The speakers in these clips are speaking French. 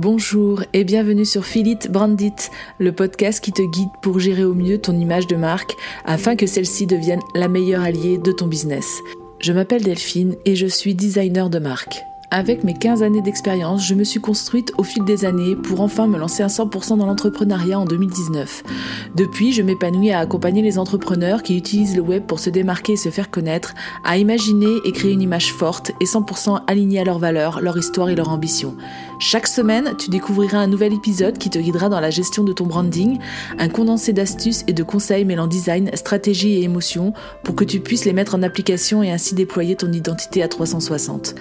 Bonjour et bienvenue sur Philip Brandit, le podcast qui te guide pour gérer au mieux ton image de marque afin que celle-ci devienne la meilleure alliée de ton business. Je m'appelle Delphine et je suis designer de marque. Avec mes 15 années d'expérience, je me suis construite au fil des années pour enfin me lancer à 100% dans l'entrepreneuriat en 2019. Depuis, je m'épanouis à accompagner les entrepreneurs qui utilisent le web pour se démarquer et se faire connaître, à imaginer et créer une image forte et 100% alignée à leurs valeurs, leur histoire et leur ambition. Chaque semaine, tu découvriras un nouvel épisode qui te guidera dans la gestion de ton branding, un condensé d'astuces et de conseils mêlant design, stratégie et émotion pour que tu puisses les mettre en application et ainsi déployer ton identité à 360.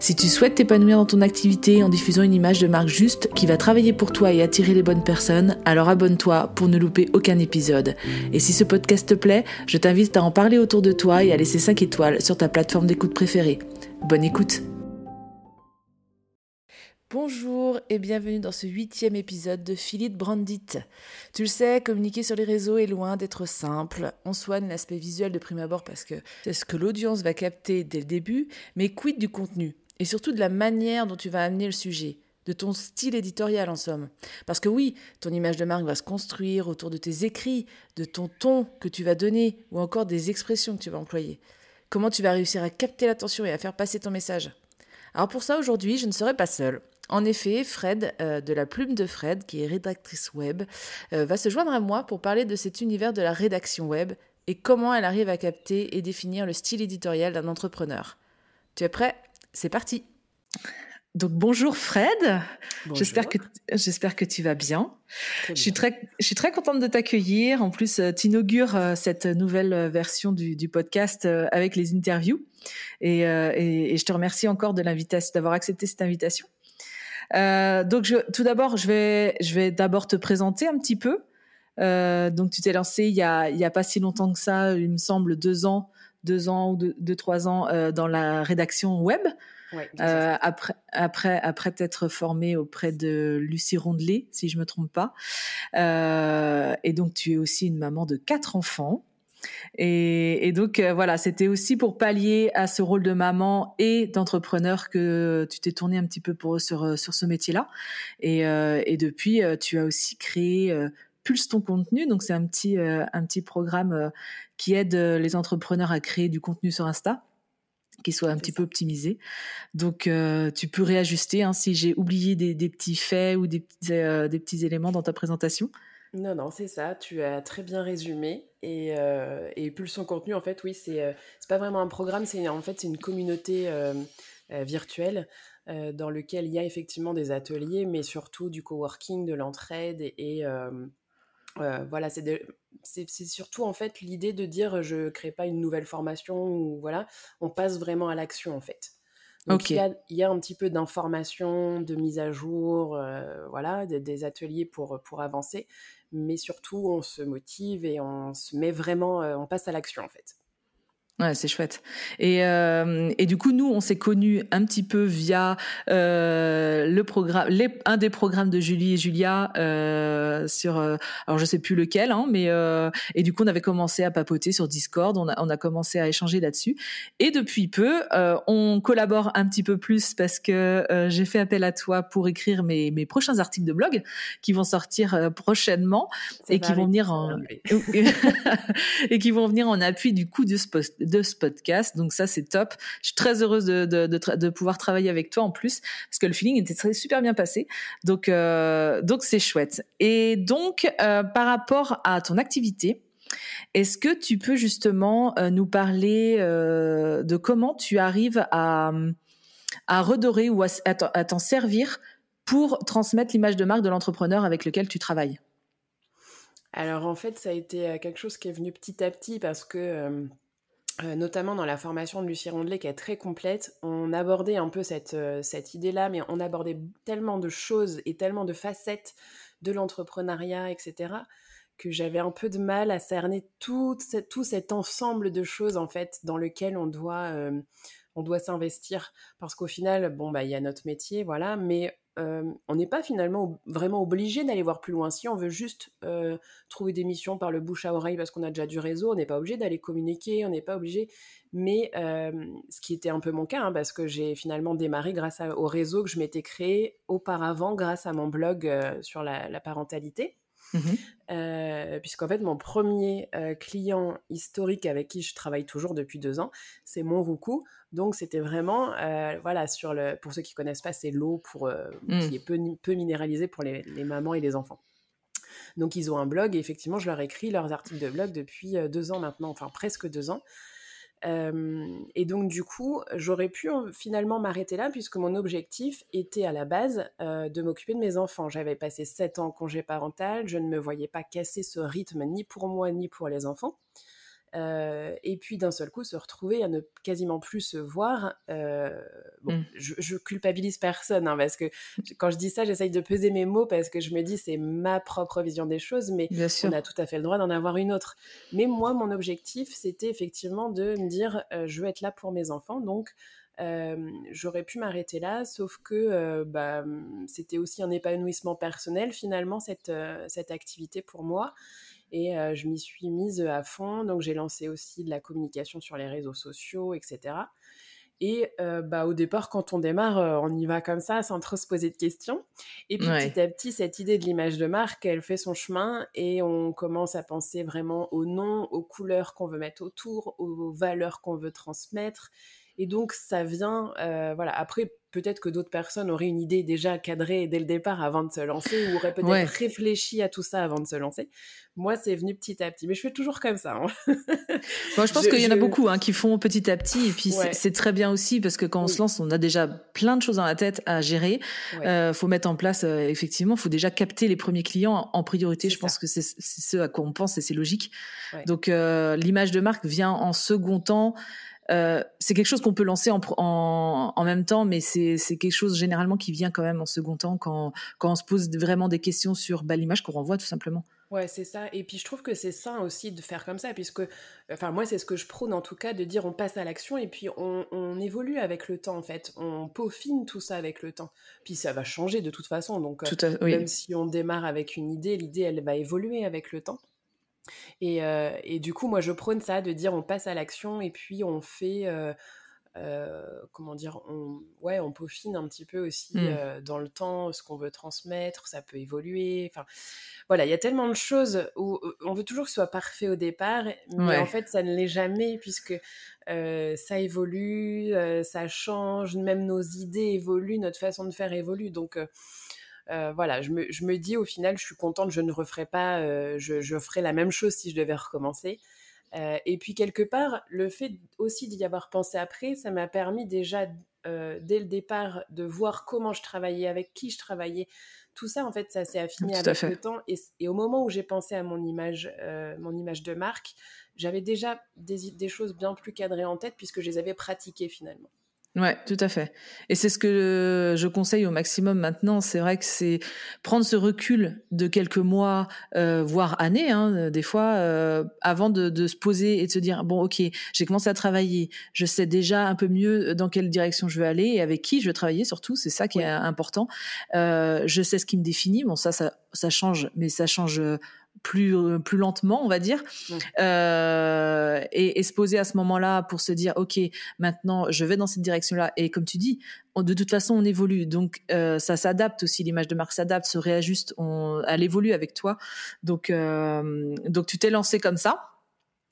Si tu souhaites t'épanouir dans ton activité en diffusant une image de marque juste qui va travailler pour toi et attirer les bonnes personnes, alors abonne-toi pour ne louper aucun épisode. Et si ce podcast te plaît, je t'invite à en parler autour de toi et à laisser 5 étoiles sur ta plateforme d'écoute préférée. Bonne écoute Bonjour et bienvenue dans ce huitième épisode de Philippe Brandit. Tu le sais, communiquer sur les réseaux est loin d'être simple. On soigne l'aspect visuel de prime abord parce que c'est ce que l'audience va capter dès le début, mais quid du contenu? Et surtout de la manière dont tu vas amener le sujet, de ton style éditorial en somme. Parce que oui, ton image de marque va se construire autour de tes écrits, de ton ton que tu vas donner ou encore des expressions que tu vas employer. Comment tu vas réussir à capter l'attention et à faire passer ton message? Alors pour ça, aujourd'hui, je ne serai pas seule. En effet, Fred, euh, de la plume de Fred, qui est rédactrice web, euh, va se joindre à moi pour parler de cet univers de la rédaction web et comment elle arrive à capter et définir le style éditorial d'un entrepreneur. Tu es prêt? C'est parti donc bonjour Fred, j'espère que j'espère que tu vas bien. Je suis très je suis très contente de t'accueillir. En plus, euh, tu inaugures cette nouvelle version du, du podcast avec les interviews et, et, et, je te remercie encore de l'invitation d'avoir accepté cette invitation. Euh, donc, je, tout d'abord, je vais, je vais d'abord te présenter un petit peu. Euh, donc, tu t'es lancé il y a, il y a pas si longtemps que ça, il me semble deux ans, deux ans ou deux, trois ans euh, dans la rédaction web. Ouais, euh, après, après, après t'être formé auprès de Lucie Rondelet, si je me trompe pas. Euh, et donc, tu es aussi une maman de quatre enfants. Et, donc euh, voilà, c'était aussi pour pallier à ce rôle de maman et d'entrepreneur que tu t'es tourné un petit peu pour sur euh, sur ce métier-là. Et, euh, et, depuis, tu as aussi créé Pulse ton contenu. Donc c'est un petit un petit programme qui aide les entrepreneurs à créer du contenu sur Insta qui soit un petit peu optimisé. Donc, tu peux réajuster hein, si j'ai oublié des, des, petits faits ou des petits, des petits éléments dans ta présentation. Non, non, c'est ça, tu as très bien résumé. Et, euh, et Pulsion Contenu, en fait, oui, c'est euh, pas vraiment un programme, c'est en fait c'est une communauté euh, euh, virtuelle dans lequel il y a effectivement des ateliers, mais surtout du coworking, de l'entraide. Et, voilà, c'est surtout en fait l'idée de dire je crée pas une nouvelle formation ou voilà, on passe vraiment à l'action en fait. Donc il, y a, il, y a, un petit peu d'information, de mise à jour, voilà, des, des, ateliers pour, pour avancer, mais surtout on se motive et on se met vraiment, euh, on passe à l'action en fait. Ouais, c'est chouette. Et, euh, et du coup, nous, on s'est connus un petit peu via euh, le programme, les, un des programmes de Julie et Julia euh, sur, euh, alors je sais plus lequel, hein, mais euh, et du coup, on avait commencé à papoter sur Discord, on a, on a commencé à échanger là-dessus. Et depuis peu, euh, on collabore un petit peu plus parce que j'ai fait appel à toi pour écrire mes, mes prochains articles de blog qui vont sortir prochainement et qui vont venir en et qui vont venir en appui du coup de ce post de ce podcast. Donc ça, c'est top. Je suis très heureuse de, pouvoir travailler avec toi en plus, parce que le feeling était très, super bien passé. Donc euh, c'est chouette. Et donc euh, par rapport à ton activité, est-ce que tu peux justement euh, nous parler de comment tu arrives à, redorer ou à, à t'en servir pour transmettre l'image de marque de l'entrepreneur avec lequel tu travailles? Alors en fait, ça a été quelque chose qui est venu petit à petit parce que notamment dans la formation de Lucie Rondelet qui est très complète, on abordait un peu cette, euh, cette idée-là, mais on abordait tellement de choses et tellement de facettes de l'entrepreneuriat, etc., que j'avais un peu de mal à cerner tout, tout cet ensemble de choses en fait dans lequel on doit, euh, doit s'investir. Parce qu'au final, bon, bah, il y a notre métier, voilà, mais on n'est pas finalement vraiment obligé d'aller voir plus loin. Si on veut juste trouver des missions par le bouche à oreille parce qu'on a déjà du réseau, on n'est pas obligé d'aller communiquer, on n'est pas obligé. Mais ce qui était un peu mon cas, hein, parce que j'ai finalement démarré grâce au réseau que je m'étais créé auparavant grâce à mon blog sur la parentalité. Mmh euh, puisqu'en fait, mon premier euh, client historique avec qui je travaille toujours depuis deux ans, c'est mon Roucou. Donc, c'était vraiment, euh, voilà, sur le, pour ceux qui connaissent pas, c'est l'eau pour, mmh. qui est peu, peu minéralisée pour les, les, mamans et les enfants. Donc, ils ont un blog et effectivement, je leur écris leurs articles de blog depuis deux ans maintenant, enfin presque deux ans et donc du coup, j'aurais pu finalement m'arrêter là puisque mon objectif était à la base de m'occuper de mes enfants. J'avais passé sept ans en congé parental, je ne me voyais pas casser ce rythme ni pour moi ni pour les enfants. Euh, et puis d'un seul coup se retrouver à ne quasiment plus se voir. Euh, bon, mmh. je, culpabilise personne hein, parce que quand je dis ça, j'essaye de peser mes mots parce que je me dis c'est ma propre vision des choses, mais on a tout à fait le droit d'en avoir une autre. Mais moi, mon objectif, c'était effectivement de me dire euh, je veux être là pour mes enfants, donc j'aurais pu m'arrêter là, sauf que bah, c'était aussi un épanouissement personnel finalement cette, cette activité pour moi. Et je m'y suis mise à fond. Donc, j'ai lancé aussi de la communication sur les réseaux sociaux, etc. Et bah, au départ, quand on démarre, on y va comme ça, sans trop se poser de questions. Et puis petit à petit, cette idée de l'image de marque, elle fait son chemin et on commence à penser vraiment aux noms, aux couleurs qu'on veut mettre autour, aux valeurs qu'on veut transmettre. Et donc, ça vient, voilà. Après, peut-être que d'autres personnes auraient une idée déjà cadrée dès le départ avant de se lancer ou auraient peut-être réfléchi à tout ça avant de se lancer. Moi, c'est venu petit à petit. Mais je fais toujours comme ça. Hein. Moi, je pense qu'il y en a beaucoup hein, qui font petit à petit. Et puis, c'est très bien aussi parce que quand on se lance, on a déjà plein de choses dans la tête à gérer. Il euh, faut mettre en place, euh, effectivement, il faut déjà capter les premiers clients en priorité. Je pense que c'est ce à quoi on pense et c'est logique. Donc, euh, l'image de marque vient en second temps. Euh, c'est quelque chose qu'on peut lancer en, en, en, même temps, mais c'est quelque chose généralement qui vient quand même en second temps quand, quand on se pose vraiment des questions sur bah, l'image qu'on renvoie tout simplement. Ouais, c'est ça. Et puis je trouve que c'est sain aussi de faire comme ça, puisque, enfin moi c'est ce que je prône en tout cas, de dire on passe à l'action et puis on, on, évolue avec le temps en fait, on peaufine tout ça avec le temps. Puis ça va changer de toute façon, donc euh, même si on démarre avec une idée, l'idée elle va évoluer avec le temps. Et, et, du coup, moi, je prône ça, de dire on passe à l'action et puis on fait, comment dire, on, ouais, on peaufine un petit peu aussi mmh. dans le temps ce qu'on veut transmettre, ça peut évoluer. Enfin, voilà, il y a tellement de choses où on veut toujours que ce soit parfait au départ, mais en fait, ça ne l'est jamais puisque ça évolue, ça change, même nos idées évoluent, notre façon de faire évolue. Donc, euh, voilà, je me, je me, dis au final, je suis contente, je ne referai pas, euh, je, je, ferai la même chose si je devais recommencer. Euh, et puis quelque part, le fait aussi d'y avoir pensé après, ça m'a permis déjà dès le départ de voir comment je travaillais, avec qui je travaillais. Tout ça, en fait, ça s'est affiné avec le temps. Et, et, au moment où j'ai pensé à mon image, mon image de marque, j'avais déjà des, des choses bien plus cadrées en tête puisque je les avais pratiquées finalement. Ouais, tout à fait. Et c'est ce que je conseille au maximum maintenant. C'est vrai que c'est prendre ce recul de quelques mois, euh, voire années, hein, des fois, euh, avant de, de, se poser et de se dire bon, ok, j'ai commencé à travailler, je sais déjà un peu mieux dans quelle direction je veux aller et avec qui je veux travailler. Surtout, c'est ça qui est important. Euh, je sais ce qui me définit. Bon, ça, ça, ça change, mais ça change plus euh, plus lentement, on va dire, euh, et, se poser à ce moment-là pour se dire ok, maintenant je vais dans cette direction-là. Et comme tu dis, de toute façon on évolue, donc euh, ça s'adapte aussi. L'image de marque s'adapte, se réajuste, on, elle évolue avec toi. Donc donc tu t'es lancé comme ça.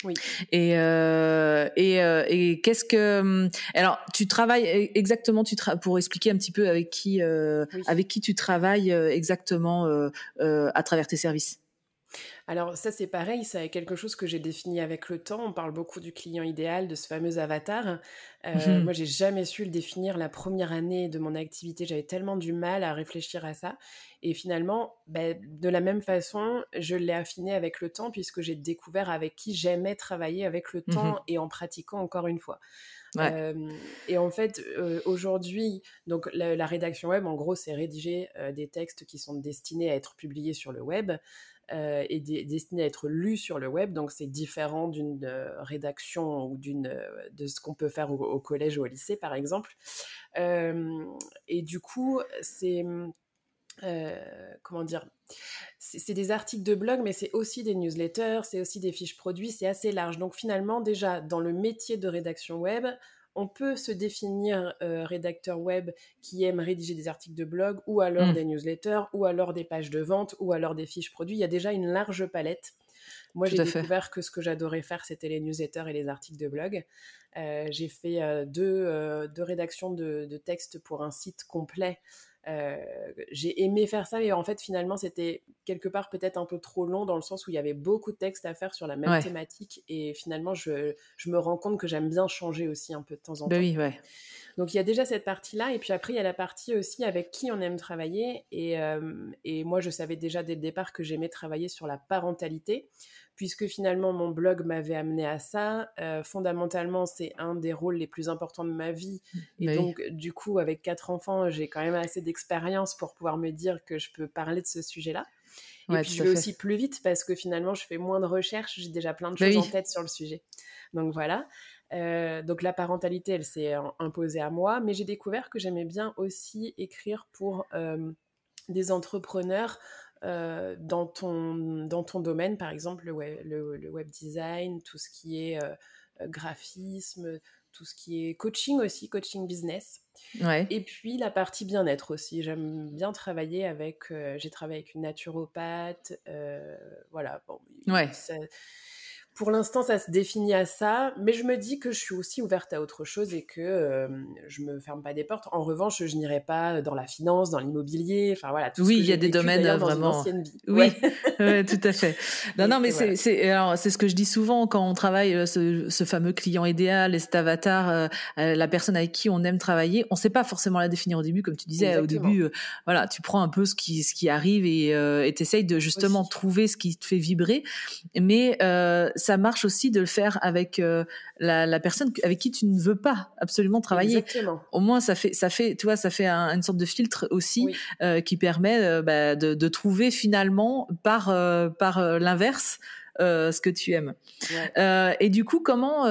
Oui. Et et, et qu'est-ce que alors tu travailles e, exactement tu pour expliquer un petit peu avec qui avec qui tu travailles exactement à travers tes services. Alors ça c'est pareil, c'est quelque chose que j'ai défini avec le temps. On parle beaucoup du client idéal, de ce fameux avatar. Euh, mmh moi j'ai jamais su le définir la première année de mon activité. J'avais tellement du mal à réfléchir à ça. Et finalement, bah, de la même façon, je l'ai affiné avec le temps puisque j'ai découvert avec qui j'aimais travailler avec le mmh temps et en pratiquant encore une fois. et en fait, aujourd'hui, donc la, rédaction web, en gros, c'est rédiger des textes qui sont destinés à être publiés sur le web. Est destiné à être lu sur le web, donc c'est différent d'une rédaction ou d'une de ce qu'on peut faire au, collège ou au lycée, par exemple. et du coup, c'est comment dire c'est des articles de blog, mais c'est aussi des newsletters, c'est aussi des fiches produits, c'est assez large. Donc finalement, déjà, dans le métier de rédaction web, on peut se définir euh, rédacteur web qui aime rédiger des articles de blog, ou alors mmh. des newsletters, ou alors des pages de vente, ou alors des fiches produits. Il y a déjà une large palette. Moi, j'ai découvert que ce que j'adorais faire, c'était les newsletters et les articles de blog. Euh, j'ai fait euh, deux, deux, rédactions de, de textes pour un site complet j'ai aimé faire ça, et en fait, finalement, c'était quelque part peut-être un peu trop long dans le sens où il y avait beaucoup de textes à faire sur la même thématique. Et finalement, je, je, me rends compte que j'aime bien changer aussi un peu de temps en bah temps. oui, ouais. Donc il y a déjà cette partie-là, et puis après il y a la partie aussi avec qui on aime travailler. Et, euh, et moi je savais déjà dès le départ que j'aimais travailler sur la parentalité, puisque finalement mon blog m'avait amené à ça. Euh, fondamentalement c'est un des rôles les plus importants de ma vie, et bah donc du coup avec quatre enfants j'ai quand même assez d'expérience pour pouvoir me dire que je peux parler de ce sujet-là. Et puis je vais aussi plus vite parce que finalement je fais moins de recherches, j'ai déjà plein de bah choses en tête sur le sujet. Donc voilà. Euh, donc la parentalité, elle s'est imposée à moi, mais j'ai découvert que j'aimais bien aussi écrire pour euh, des entrepreneurs euh, dans, ton, dans ton domaine, par exemple le web, le, web design, tout ce qui est graphisme, tout ce qui est coaching aussi, coaching business. Et puis la partie bien-être aussi. J'aime bien travailler avec. j'ai travaillé avec une naturopathe. voilà. Bon, ouais pour l'instant, ça se définit à ça, mais je me dis que je suis aussi ouverte à autre chose et que euh, je me ferme pas des portes. En revanche, je n'irai pas dans la finance, dans l'immobilier, enfin voilà. Tout oui, il y a des domaines vraiment. Oui, tout à fait. Non, non, mais c'est c'est ce que je dis souvent quand on travaille euh, ce, ce fameux client idéal, cet avatar, euh, la personne avec qui on aime travailler. On ne sait pas forcément la définir au début, comme tu disais au début. voilà, tu prends un peu ce qui ce qui arrive et tu essayes de justement trouver ce qui te fait vibrer, mais ça marche aussi de le faire avec euh, la, personne avec qui tu ne veux pas absolument travailler. Exactement. Au moins, ça fait, ça fait, tu vois, ça fait une sorte de filtre aussi euh, qui permet euh, bah, de, trouver finalement par par l'inverse. ce que tu aimes. et du coup, comment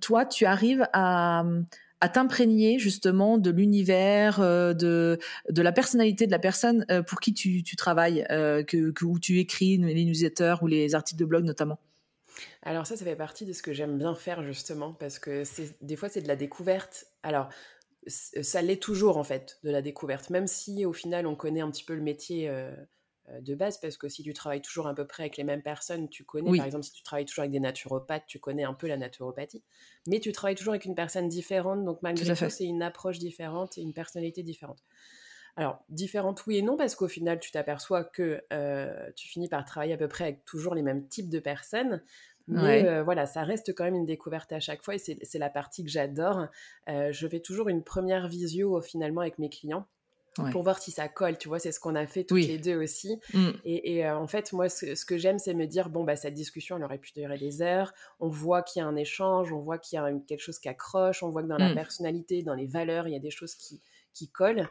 toi tu arrives à, à t'imprégner justement de l'univers, de, de la personnalité de la personne pour qui tu, tu travailles, que, que, où tu écris les newsletters ou les articles de blog notamment? Alors ça, ça fait partie de ce que j'aime bien faire justement, parce que des fois c'est de la découverte. Alors ça l'est toujours en fait, de la découverte, même si au final on connaît un petit peu le métier euh, euh, de base, parce que si tu travailles toujours à peu près avec les mêmes personnes, tu connais, par exemple si tu travailles toujours avec des naturopathes, tu connais un peu la naturopathie, mais tu travailles toujours avec une personne différente, donc malgré tout, c'est une approche différente et une personnalité différente. Alors, différente oui et non, parce qu'au final, tu t'aperçois que euh, tu finis par travailler à peu près avec toujours les mêmes types de personnes, mais euh, voilà, ça reste quand même une découverte à chaque fois et c'est la partie que j'adore. Euh, je fais toujours une première visio finalement avec mes clients. pour voir si ça colle, tu vois, c'est ce qu'on a fait toutes les deux aussi. Mmh. Et, euh, en fait, moi, ce, que j'aime, c'est me dire, bon, bah, cette discussion, elle aurait pu durer des heures. On voit qu'il y a un échange, on voit qu'il y a quelque chose qui accroche, on voit que dans la mmh. personnalité, dans les valeurs, il y a des choses qui, qui collent.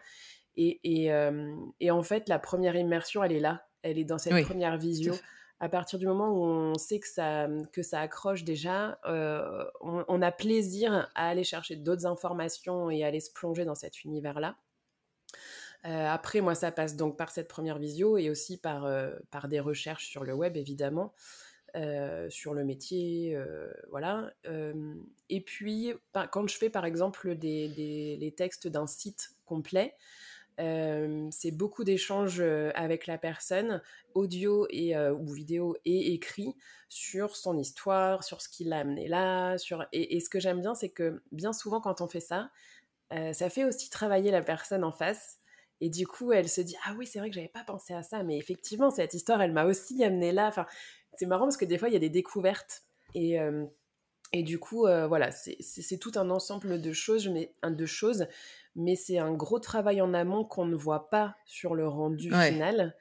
Et, et, en fait, la première immersion, elle est là. Elle est dans cette première visio à partir du moment où on sait que ça, que ça accroche déjà, euh, on, a plaisir à aller chercher d'autres informations et à aller se plonger dans cet univers-là. Euh, après, moi, ça passe donc par cette première visio et aussi par, euh, par des recherches sur le web, évidemment, sur le métier, voilà. et puis, quand je fais, par exemple, des, des les textes d'un site complet, c'est beaucoup d'échanges avec la personne, audio et, ou vidéo et écrit, sur son histoire, sur ce qui l'a amené là. Sur... Et, ce que j'aime bien, c'est que bien souvent, quand on fait ça, ça fait aussi travailler la personne en face. Et du coup, elle se dit Ah oui, c'est vrai que j'avais pas pensé à ça, mais effectivement, cette histoire, elle m'a aussi amené là. Enfin, c'est marrant parce que des fois, il y a des découvertes. Et. Et du coup, voilà, c'est tout un ensemble de choses, mais, de choses mais c'est un gros travail en amont qu'on ne voit pas sur le rendu final.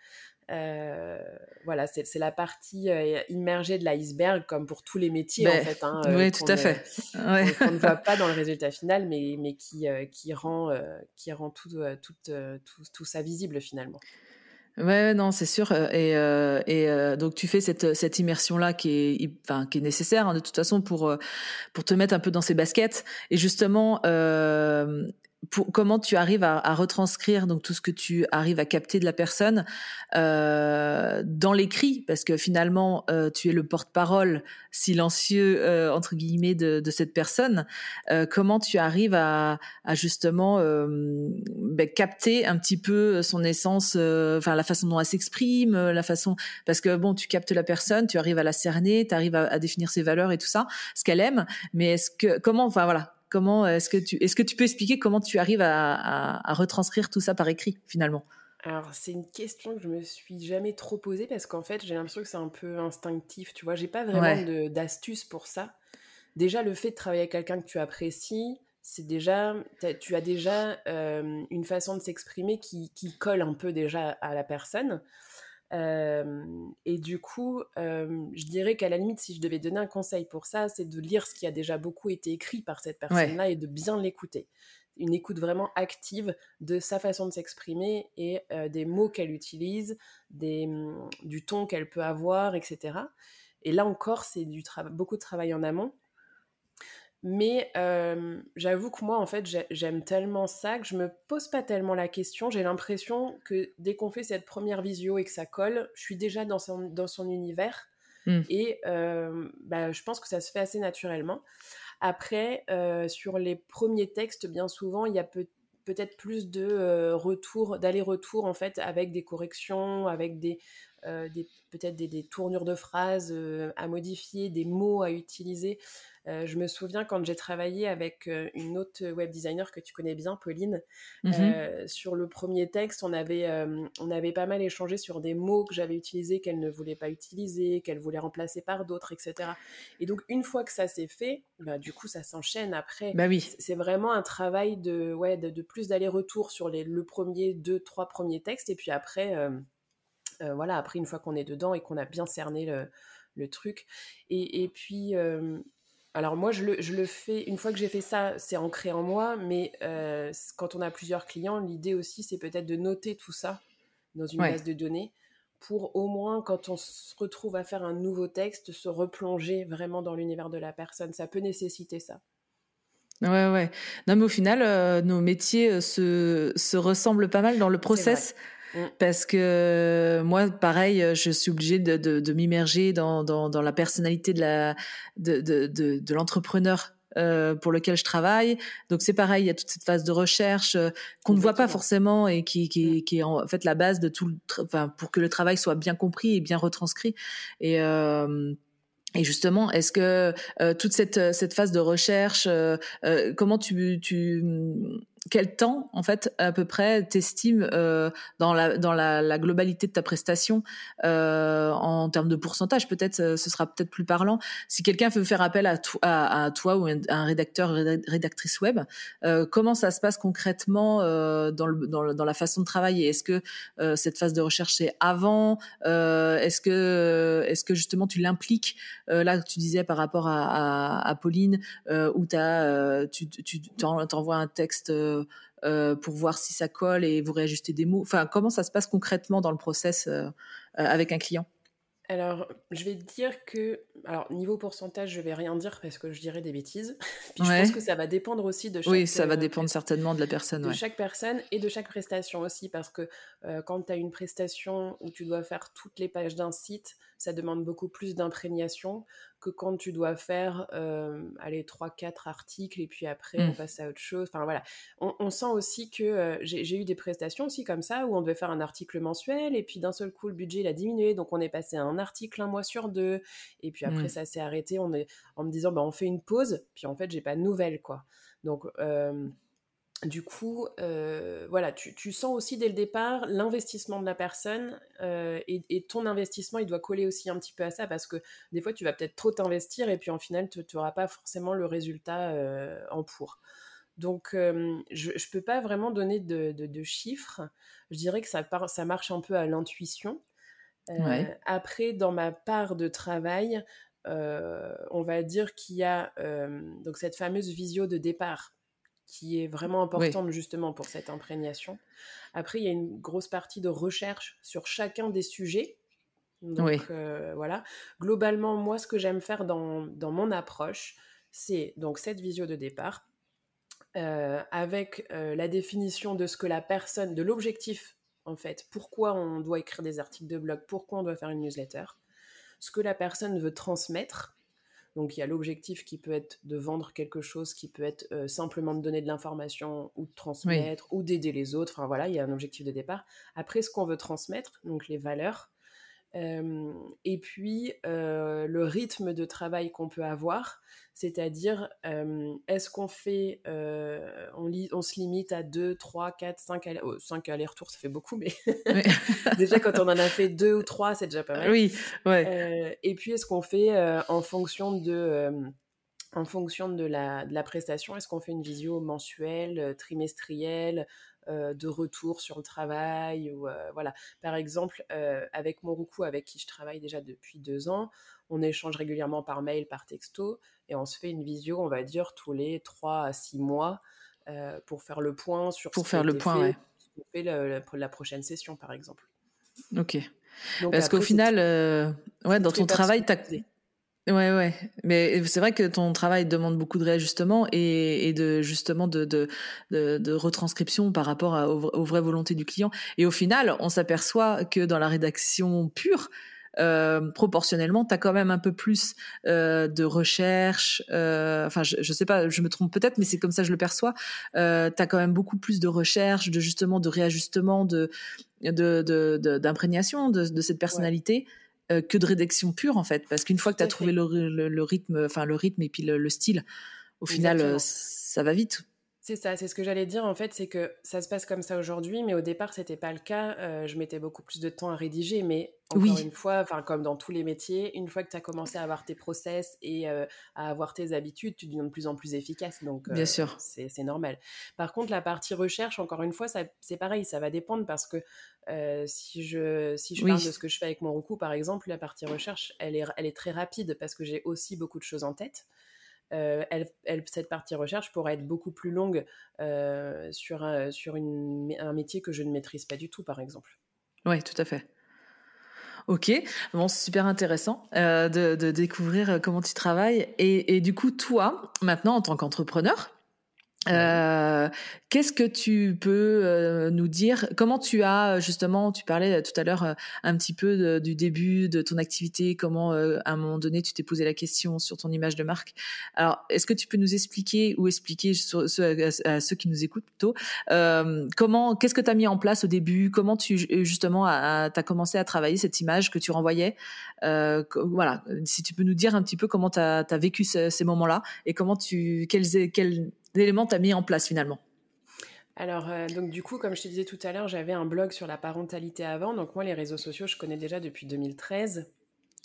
Euh, voilà, c'est la partie euh, immergée de l'iceberg, comme pour tous les métiers, en ben, fait. Hein, euh, oui, tout à fait. Qu'on ne voit pas dans le résultat final, mais, mais qui, qui rend, qui rend tout, tout, tout, tout, ça visible finalement. Ouais, non, c'est sûr. Et, et donc tu fais cette, cette immersion là qui est, enfin, qui est nécessaire hein, de toute façon pour pour te mettre un peu dans ses baskets. Et justement, comment tu arrives à, retranscrire donc tout ce que tu arrives à capter de la personne euh, dans l'écrit? Parce que finalement euh, tu es le porte-parole silencieux euh, entre guillemets de, cette personne. Comment tu arrives à, justement ben, capter un petit peu son essence enfin la façon dont elle s'exprime la façon parce que bon tu captes la personne tu arrives à la cerner tu arrives à, à définir ses valeurs et tout ça ce qu'elle aime mais est-ce que comment enfin voilà Comment est-ce que tu est-ce que tu peux expliquer comment tu arrives à, retranscrire tout ça par écrit finalement? Alors, c'est une question que je me suis jamais trop posée parce qu'en fait, j'ai l'impression que c'est un peu instinctif, tu vois. J'ai pas vraiment d'astuce pour ça. Déjà, le fait de travailler avec quelqu'un que tu apprécies, c'est déjà, tu as déjà euh, une façon de s'exprimer qui, qui, colle un peu déjà à la personne et du coup, je dirais qu'à la limite, si je devais donner un conseil pour ça, c'est de lire ce qui a déjà beaucoup été écrit par cette personne-là et de bien l'écouter. Une écoute vraiment active de sa façon de s'exprimer et des mots qu'elle utilise, des, mmh, du ton qu'elle peut avoir, etc. Et là encore, c'est du beaucoup de travail en amont. Mais j'avoue que moi, en fait, j'aime tellement ça que je me pose pas tellement la question. J'ai l'impression que dès qu'on fait cette première visio et que ça colle, je suis déjà dans son, dans son univers. Mmh. Et bah, je pense que ça se fait assez naturellement. Après, sur les premiers textes, bien souvent, il y a peut- peut-être plus de retour, d'aller-retour, en fait, avec des corrections, avec des, des peut-être des, des, tournures de phrases à modifier, des mots à utiliser. Euh, je me souviens quand j'ai travaillé avec euh, une autre web designer que tu connais bien, Pauline, mmh euh, sur le premier texte, on avait, on avait pas mal échangé sur des mots que j'avais utilisés qu'elle ne voulait pas utiliser, qu'elle voulait remplacer par d'autres, etc. Et donc, une fois que ça s'est fait, bah, du coup, ça s'enchaîne après. Bah oui. C'est vraiment un travail de, ouais, de, plus d'aller-retour sur les, le premier, deux, trois premiers textes. Et puis après, voilà, après, une fois qu'on est dedans et qu'on a bien cerné le, le truc. Et, et puis, alors moi, je le, fais, une fois que j'ai fait ça, c'est ancré en moi, mais euh, quand on a plusieurs clients, l'idée aussi, c'est peut-être de noter tout ça dans une base de données pour au moins, quand on se retrouve à faire un nouveau texte, se replonger vraiment dans l'univers de la personne. Ça peut nécessiter ça. Ouais, ouais. Non, mais au final, euh, nos métiers euh, se, se, ressemblent pas mal dans le process. Mm. Parce que moi, pareil, je suis obligée de, de, de m'immerger dans, dans, dans, la personnalité de la de, de, de l'entrepreneur euh, pour lequel je travaille. Donc c'est pareil, il y a toute cette phase de recherche euh, qu'on ne voit pas forcément et qui, qui, mm. qui, est en fait la base de tout, le enfin pour que le travail soit bien compris et bien retranscrit. Et euh, et justement, est-ce que euh, toute cette, cette phase de recherche, euh, euh comment tu, tu quel temps, en fait, à peu près, t'estimes euh, dans, la, dans la, la, globalité de ta prestation euh, en termes de pourcentage Peut-être, euh, ce sera peut-être plus parlant. Si quelqu'un veut faire appel à, toi ou à un rédacteur, rédactrice web, euh, comment ça se passe concrètement euh, dans, le, dans, dans, la façon de travailler? Est-ce que cette phase de recherche c'est avant? Est-ce que, est-ce que justement tu l'impliques? Là, tu disais par rapport à, à, Pauline, où as, tu, tu t'envoies un texte pour voir si ça colle et vous réajustez des mots Enfin, comment ça se passe concrètement dans le process euh, avec un client? Alors, je vais dire que, alors niveau pourcentage, je vais rien dire parce que je dirais des bêtises. Puis je pense que ça va dépendre aussi de chaque. Oui, ça va dépendre certainement de la personne. De chaque personne et de chaque prestation aussi, parce que quand tu as une prestation où tu dois faire toutes les pages d'un site, ça demande beaucoup plus d'imprégnation que quand tu dois faire, euh, allez, 3-4 articles et puis après on mmh. passe à autre chose. Enfin voilà, on, sent aussi que euh, j'ai eu des prestations aussi comme ça où on devait faire un article mensuel et puis d'un seul coup le budget il a diminué donc on est passé à un article un mois sur deux et puis après mmh. ça s'est arrêté on est, en me disant bah, on fait une pause puis en fait j'ai pas de nouvelles quoi. Donc euh, du coup, euh, voilà, tu, sens aussi dès le départ l'investissement de la personne euh, et, ton investissement, il doit coller aussi un petit peu à ça parce que des fois, tu vas peut-être trop t'investir et puis en final, tu n'auras pas forcément le résultat euh, en pour. Donc, je ne peux pas vraiment donner de, chiffres. Je dirais que ça, ça marche un peu à l'intuition. Après, dans ma part de travail, on va dire qu'il y a donc cette fameuse visio de départ qui est vraiment importante justement pour cette imprégnation. Après, il y a une grosse partie de recherche sur chacun des sujets. Donc euh, voilà. Globalement, moi, ce que j'aime faire dans, dans, mon approche, c'est donc cette visio de départ euh, avec euh, la définition de ce que la personne, de l'objectif en fait, pourquoi on doit écrire des articles de blog, pourquoi on doit faire une newsletter, ce que la personne veut transmettre. Donc il y a l'objectif qui peut être de vendre quelque chose, qui peut être euh, simplement de donner de l'information ou de transmettre ou d'aider les autres. Enfin voilà, il y a un objectif de départ. Après, ce qu'on veut transmettre, donc les valeurs, et puis le rythme de travail qu'on peut avoir, c'est-à-dire est-ce qu'on fait, on, on, se limite à 2, 3, 4, 5, allers, oh, 5 allers-retours, ça fait beaucoup, mais déjà quand on en a fait 2 ou 3, c'est déjà pas mal. Oui, ouais. et puis est-ce qu'on fait en fonction de en fonction de la, de la prestation, est-ce qu'on fait une visio mensuelle, trimestrielle, euh, de retour sur le travail ou euh, voilà. Par exemple, euh, avec Moruku, avec qui je travaille déjà depuis deux ans, on échange régulièrement par mail, par texto, et on se fait une visio, on va dire, tous les trois à six mois pour faire le point sur pour faire le point, fait, la, prochaine session, par exemple. Ok. Parce qu'au final, ouais, dans ton travail, tu as Ouais, ouais. Mais c'est vrai que ton travail demande beaucoup de réajustement et, et de justement de, de, de, retranscription par rapport aux, vraies volontés du client. Et au final, on s'aperçoit que dans la rédaction pure, euh, proportionnellement, tu as quand même un peu plus euh, de recherche. Euh, enfin, je, je sais pas, je me trompe peut-être, mais c'est comme ça que je le perçois. Tu as quand même beaucoup plus de recherche, de justement de réajustement, de d'imprégnation de, de, de, cette personnalité. Euh, que de rédaction pure en fait, parce qu'une fois que tu as trouvé le, rythme, enfin le rythme et puis le, style, au final, euh, ça va vite. C'est ça, c'est ce que j'allais dire en fait, c'est que ça se passe comme ça aujourd'hui, mais au départ c'était pas le cas. Euh, je mettais beaucoup plus de temps à rédiger, mais encore une fois, enfin comme dans tous les métiers, une fois que tu as commencé à avoir tes process et à avoir tes habitudes, tu deviens de plus en plus efficace. Donc bien sûr, c'est normal. Par contre, la partie recherche, encore une fois, c'est pareil, ça va dépendre parce que euh, si je, si je parle de ce que je fais avec mon recours, par exemple, la partie recherche, elle est, elle est très rapide parce que j'ai aussi beaucoup de choses en tête. Euh, elle, cette partie recherche pourrait être beaucoup plus longue euh, sur, un, sur une, un métier que je ne maîtrise pas du tout, par exemple. Oui, tout à fait. Ok, bon, c'est super intéressant de, de, découvrir comment tu travailles. Et, du coup, toi, maintenant, en tant qu'entrepreneur, euh, Qu'est-ce que tu peux euh, nous dire? Comment tu as justement, tu parlais tout à l'heure euh, un petit peu du début de ton activité, comment euh, à un moment donné tu t'es posé la question sur ton image de marque. Alors, est-ce que tu peux nous expliquer ou expliquer à, ceux qui nous écoutent plutôt comment, qu'est-ce que tu as mis en place au début? Comment tu justement as, commencé à travailler cette image que tu renvoyais? Voilà, si tu peux nous dire un petit peu comment tu as, vécu ces moments-là et comment tu quels, quels éléments tu as mis en place finalement alors, euh, donc du coup, comme je te disais tout à l'heure, j'avais un blog sur la parentalité avant. Donc moi, les réseaux sociaux, je connais déjà depuis 2013.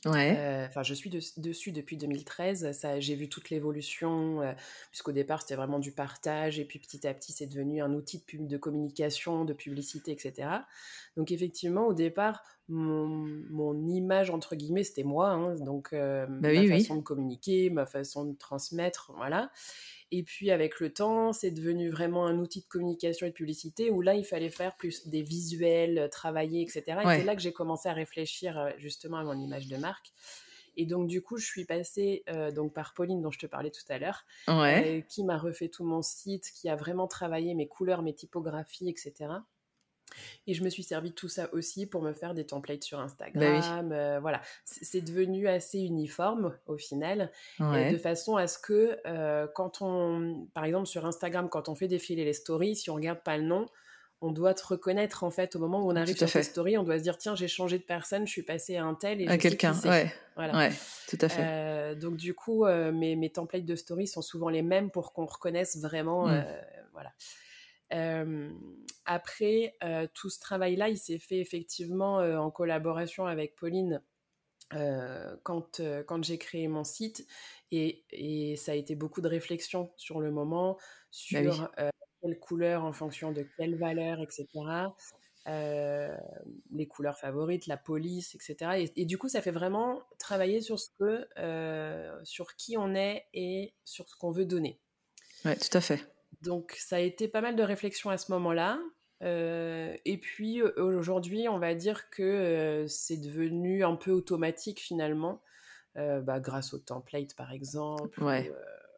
Ouais. Euh, enfin, je suis dessus depuis 2013. Ça, j'ai vu toute l'évolution, euh, puisqu'au départ, c'était vraiment du partage, et puis petit à petit, c'est devenu un outil de, pub, de communication, de publicité, etc. Donc effectivement, au départ, mon, image entre guillemets, c'était moi. Hein. donc bah ma façon de communiquer, ma façon de transmettre, voilà. Et puis avec le temps, c'est devenu vraiment un outil de communication et de publicité où là, il fallait faire plus des visuels, euh, travailler, etc. Et c'est là que j'ai commencé à réfléchir euh, justement à mon image de marque. Et donc du coup, je suis passée euh, donc par Pauline dont je te parlais tout à l'heure, qui m'a refait tout mon site, qui a vraiment travaillé mes couleurs, mes typographies, etc. Et je me suis servi de tout ça aussi pour me faire des templates sur bah Instagram. Euh, voilà, c'est devenu assez uniforme au final, de façon à ce que euh, quand on, par exemple sur Instagram, quand on fait défiler les stories, si on regarde pas le nom, on doit te reconnaître en fait au moment où on arrive sur tes stories, on doit se dire tiens j'ai changé de personne, je suis passé à un tel et à quelqu'un, ouais, voilà. ouais, tout à fait. Euh, donc du coup mes, mes, templates de stories sont souvent les mêmes pour qu'on reconnaisse vraiment, mmh. voilà après, tout ce travail-là, il s'est fait effectivement en collaboration avec Pauline quand, quand j'ai créé mon site. Et, et, ça a été beaucoup de réflexion sur le moment, bah sur quelle couleur en fonction de quelle valeur, etc. les couleurs favorites, la police, etc. Et, du coup, ça fait vraiment travailler sur ce que, sur qui on est et sur ce qu'on veut donner. Ouais, tout à fait. Donc, ça a été pas mal de réflexion à ce moment-là. et puis, aujourd'hui, on va dire que c'est devenu un peu automatique finalement, bah, grâce au template par exemple. Ouais.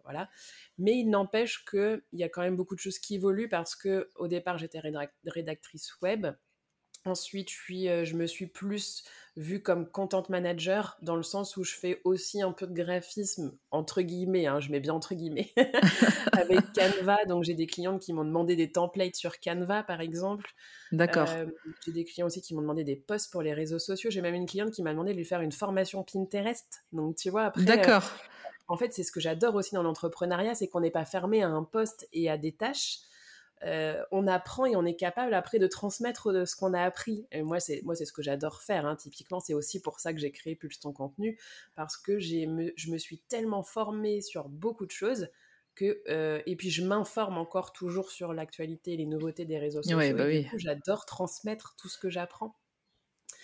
voilà. Mais il n'empêche qu'il y a quand même beaucoup de choses qui évoluent parce que au départ, j'étais rédactrice web. Ensuite, je, je me suis plus vue comme content manager dans le sens où je fais aussi un peu de graphisme, entre guillemets, hein, je mets bien entre guillemets, avec Canva. Donc, j'ai des clientes qui m'ont demandé des templates sur Canva, par exemple. D'accord. j'ai des clients aussi qui m'ont demandé des posts pour les réseaux sociaux. J'ai même une cliente qui m'a demandé de lui faire une formation Pinterest. Donc, tu vois, après. D'accord. en fait, c'est ce que j'adore aussi dans l'entrepreneuriat, c'est qu'on n'est pas fermé à un poste et à des tâches. Euh, on apprend et on est capable après de transmettre de ce qu'on a appris. Et moi, c'est moi, c'est ce que j'adore faire. Hein. Typiquement, c'est aussi pour ça que j'ai créé Pulse ton contenu parce que j'ai je me suis tellement formée sur beaucoup de choses que euh, et puis je m'informe encore toujours sur l'actualité et les nouveautés des réseaux sociaux. Ouais, bah oui. J'adore transmettre tout ce que j'apprends.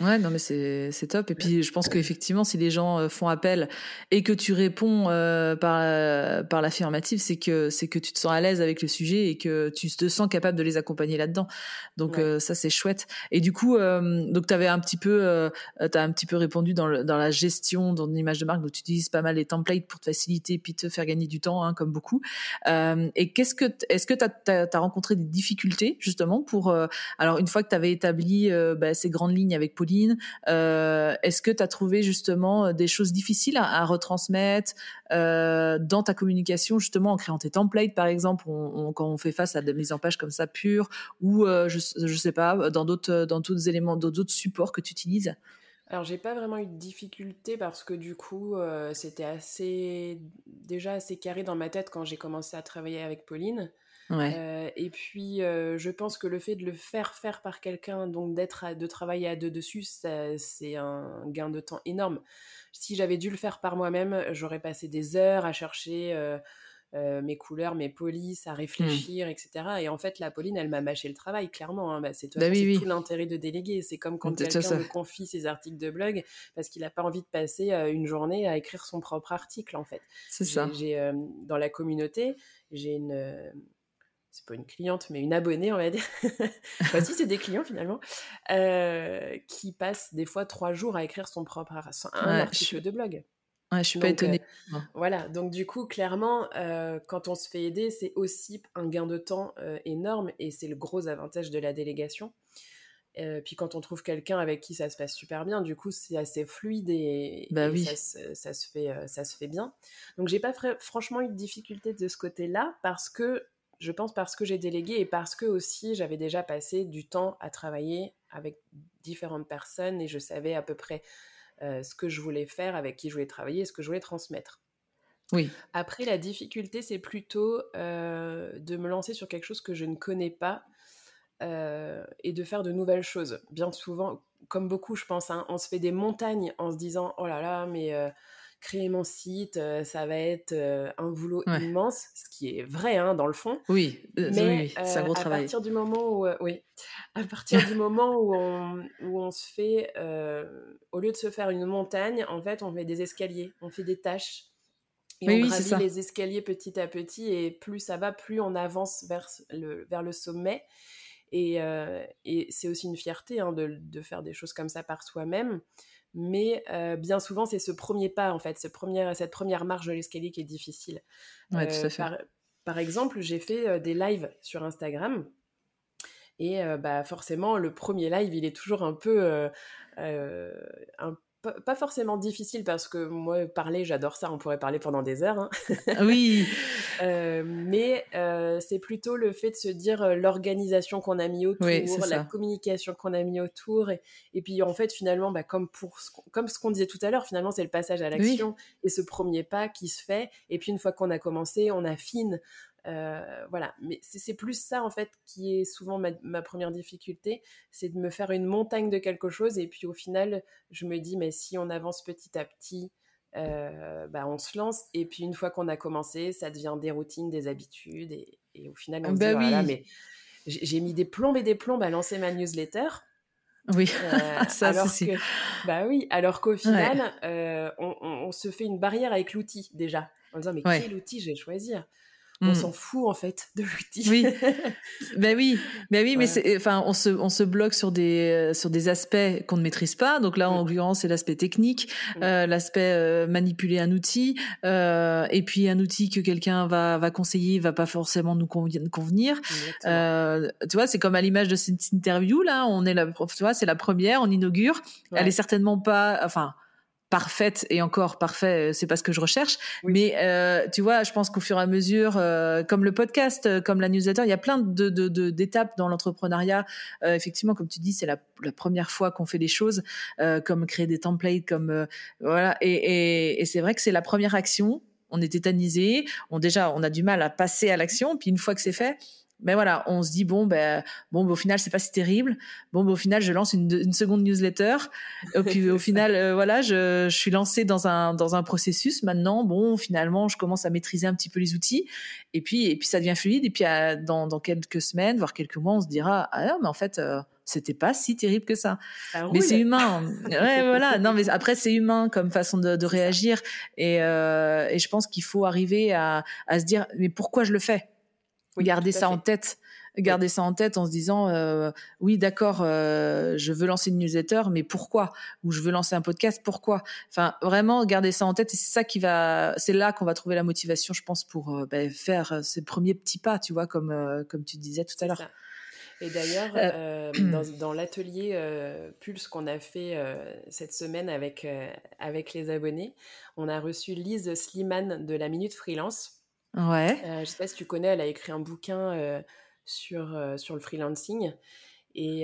Ouais, non, mais c'est top. Et puis, je pense qu'effectivement, si les gens euh, font appel et que tu réponds euh, par, euh, par l'affirmative, c'est que, c'est que tu te sens à l'aise avec le sujet et que tu te sens capable de les accompagner là-dedans. Donc, ça, c'est chouette. Et du coup, donc, tu avais un petit peu, as un petit peu répondu dans, le, dans la gestion, dans l'image de marque. Donc, tu utilises pas mal les templates pour te faciliter et puis te faire gagner du temps, hein, comme beaucoup. et qu'est-ce que, est-ce que tu as, as, rencontré des difficultés, justement, pour, alors, une fois que tu avais établi bah, ces grandes lignes avec euh, est-ce que tu as trouvé justement euh, des choses difficiles à, retransmettre euh, dans ta communication, justement en créant tes templates, par exemple, quand on fait face à des mises en page comme ça pures, ou je, ne sais pas, dans d'autres, dans d'autres éléments, d'autres supports que tu utilises alors j'ai pas vraiment eu de difficulté parce que du coup c'était assez déjà assez carré dans ma tête quand j'ai commencé à travailler avec Pauline. Euh, et puis, euh, je pense que le fait de le faire faire par quelqu'un, donc d'être de travailler à deux dessus, c'est un gain de temps énorme. Si j'avais dû le faire par moi-même, j'aurais passé des heures à chercher euh, mes couleurs, mes polices, à mmh. réfléchir, etc. Et en fait, la Pauline, elle m'a mâché le travail, clairement. Hein. Bah, c'est bah tout l'intérêt de déléguer. C'est comme quand quelqu'un me confie ses articles de blog parce qu'il n'a pas envie de passer une journée à écrire son propre article, en fait. C'est ça. J'ai dans la communauté, j'ai une c'est pas une cliente, mais une abonnée, on va dire. enfin, si, c'est des clients finalement, euh, qui passent des fois trois jours à écrire son propre un article de blog. Ouais, je suis pas étonnée. Euh, voilà, donc du coup, clairement, euh, quand on se fait aider, c'est aussi un gain de temps énorme et c'est le gros avantage de la délégation. puis quand on trouve quelqu'un avec qui ça se passe super bien, du coup c'est assez fluide et, bah oui. ça, se fait, ça se fait bien. Donc j'ai pas franchement eu de difficulté de ce côté-là parce que je pense parce que j'ai délégué et parce que aussi j'avais déjà passé du temps à travailler avec différentes personnes et je savais à peu près euh, ce que je voulais faire, avec qui je voulais travailler et ce que je voulais transmettre. Oui. Après, la difficulté, c'est plutôt euh, de me lancer sur quelque chose que je ne connais pas euh, et de faire de nouvelles choses. Bien souvent, comme beaucoup, je pense, hein, on se fait des montagnes en se disant Oh là là, mais créer mon site, ça va être un boulot immense, ce qui est vrai hein, dans le fond. Oui, euh, mais c'est un gros travail. À partir du moment où, oui, à partir du moment où on, où on se fait, au lieu de se faire une montagne, en fait, on fait des escaliers, on fait des tâches. Et on gravit les escaliers petit à petit, et plus ça va, plus on avance vers le, vers le sommet. Et, et c'est aussi une fierté hein, de, de, faire des choses comme ça par soi-même mais euh, bien souvent c'est ce premier pas en fait, ce premier, cette première marche de l'escalier qui est difficile. Ouais, tout à euh, fait. Par, exemple, j'ai fait euh, des lives sur Instagram et bah forcément le premier live il est toujours un peu un pas forcément difficile parce que moi parler j'adore ça on pourrait parler pendant des heures hein. oui. Euh, mais euh, c'est plutôt le fait de se dire euh, l'organisation qu'on a mis autour la communication qu'on a mis autour et, et, puis en fait finalement bah, comme pour ce comme ce qu'on disait tout à l'heure finalement c'est le passage à l'action et ce premier pas qui se fait. Et puis une fois qu'on a commencé on affine euh, voilà, mais c'est plus ça en fait qui est souvent ma, première difficulté, c'est de me faire une montagne de quelque chose et puis au final je me dis mais si on avance petit à petit, euh, bah, on se lance. Et puis une fois qu'on a commencé, ça devient des routines, des habitudes et, au final on se bah dit oh mais j'ai mis des plombes et des plombes à lancer ma newsletter. Oui, euh, ça alors que, bah oui, alors qu'au final, on, se fait une barrière avec l'outil déjà, en disant mais quel outil je vais choisir? On mmh. s'en fout en fait de l'outil. Oui, ben oui, ben oui, mais enfin, on se, on se bloque sur des, sur des aspects qu'on ne maîtrise pas. Donc là, en mmh. l'occurrence, c'est l'aspect technique, mmh. euh, l'aspect euh, manipuler un outil, euh, et puis un outil que quelqu'un va, va conseiller va pas forcément nous convenir. Euh, tu vois, c'est comme à l'image de cette interview là, on est la, tu vois, c'est la première, on inaugure. Elle est certainement pas, enfin parfaite et encore parfait, euh, c'est pas ce que je recherche. Mais euh, tu vois, je pense qu'au fur et à mesure, euh, comme le podcast, euh, comme la newsletter, il y a plein de, de, d'étapes dans l'entrepreneuriat. Euh, effectivement, comme tu dis, c'est la, la première fois qu'on fait les choses, comme créer des templates, comme voilà. Et, et, et c'est vrai que c'est la première action. On est tétanisé, on déjà, on a du mal à passer à l'action. Puis une fois que c'est fait, mais voilà, on se dit bon ben bon ben, au final c'est pas si terrible. Bon ben, au final je lance une, une seconde newsletter. Et puis au final euh, voilà, je, je suis lancée dans un dans un processus. Maintenant bon finalement je commence à maîtriser un petit peu les outils. Et puis et puis ça devient fluide. Et puis dans dans quelques semaines voire quelques mois on se dira ah non mais en fait euh, c'était pas si terrible que ça. mais c'est humain. ouais, voilà. Non, mais après c'est humain comme façon de, de réagir et, euh, et je pense qu'il faut arriver à, à se dire mais pourquoi je le fais? Garder ça en tête. Garder ça en tête en se disant euh, oui d'accord euh, je veux lancer une newsletter mais pourquoi? Ou je veux lancer un podcast pourquoi? Enfin vraiment garder ça en tête et c'est ça qui va c'est là qu'on va trouver la motivation je pense pour euh, ben, faire ces premiers petits pas tu vois comme comme tu disais tout à l'heure. et d'ailleurs, dans, dans l'atelier Pulse qu'on a fait cette semaine avec, avec les abonnés, on a reçu Lise Sliman de la Minute Freelance, Ouais. Euh, je sais pas si tu connais, elle a écrit un bouquin euh, sur, euh, sur le freelancing. Et,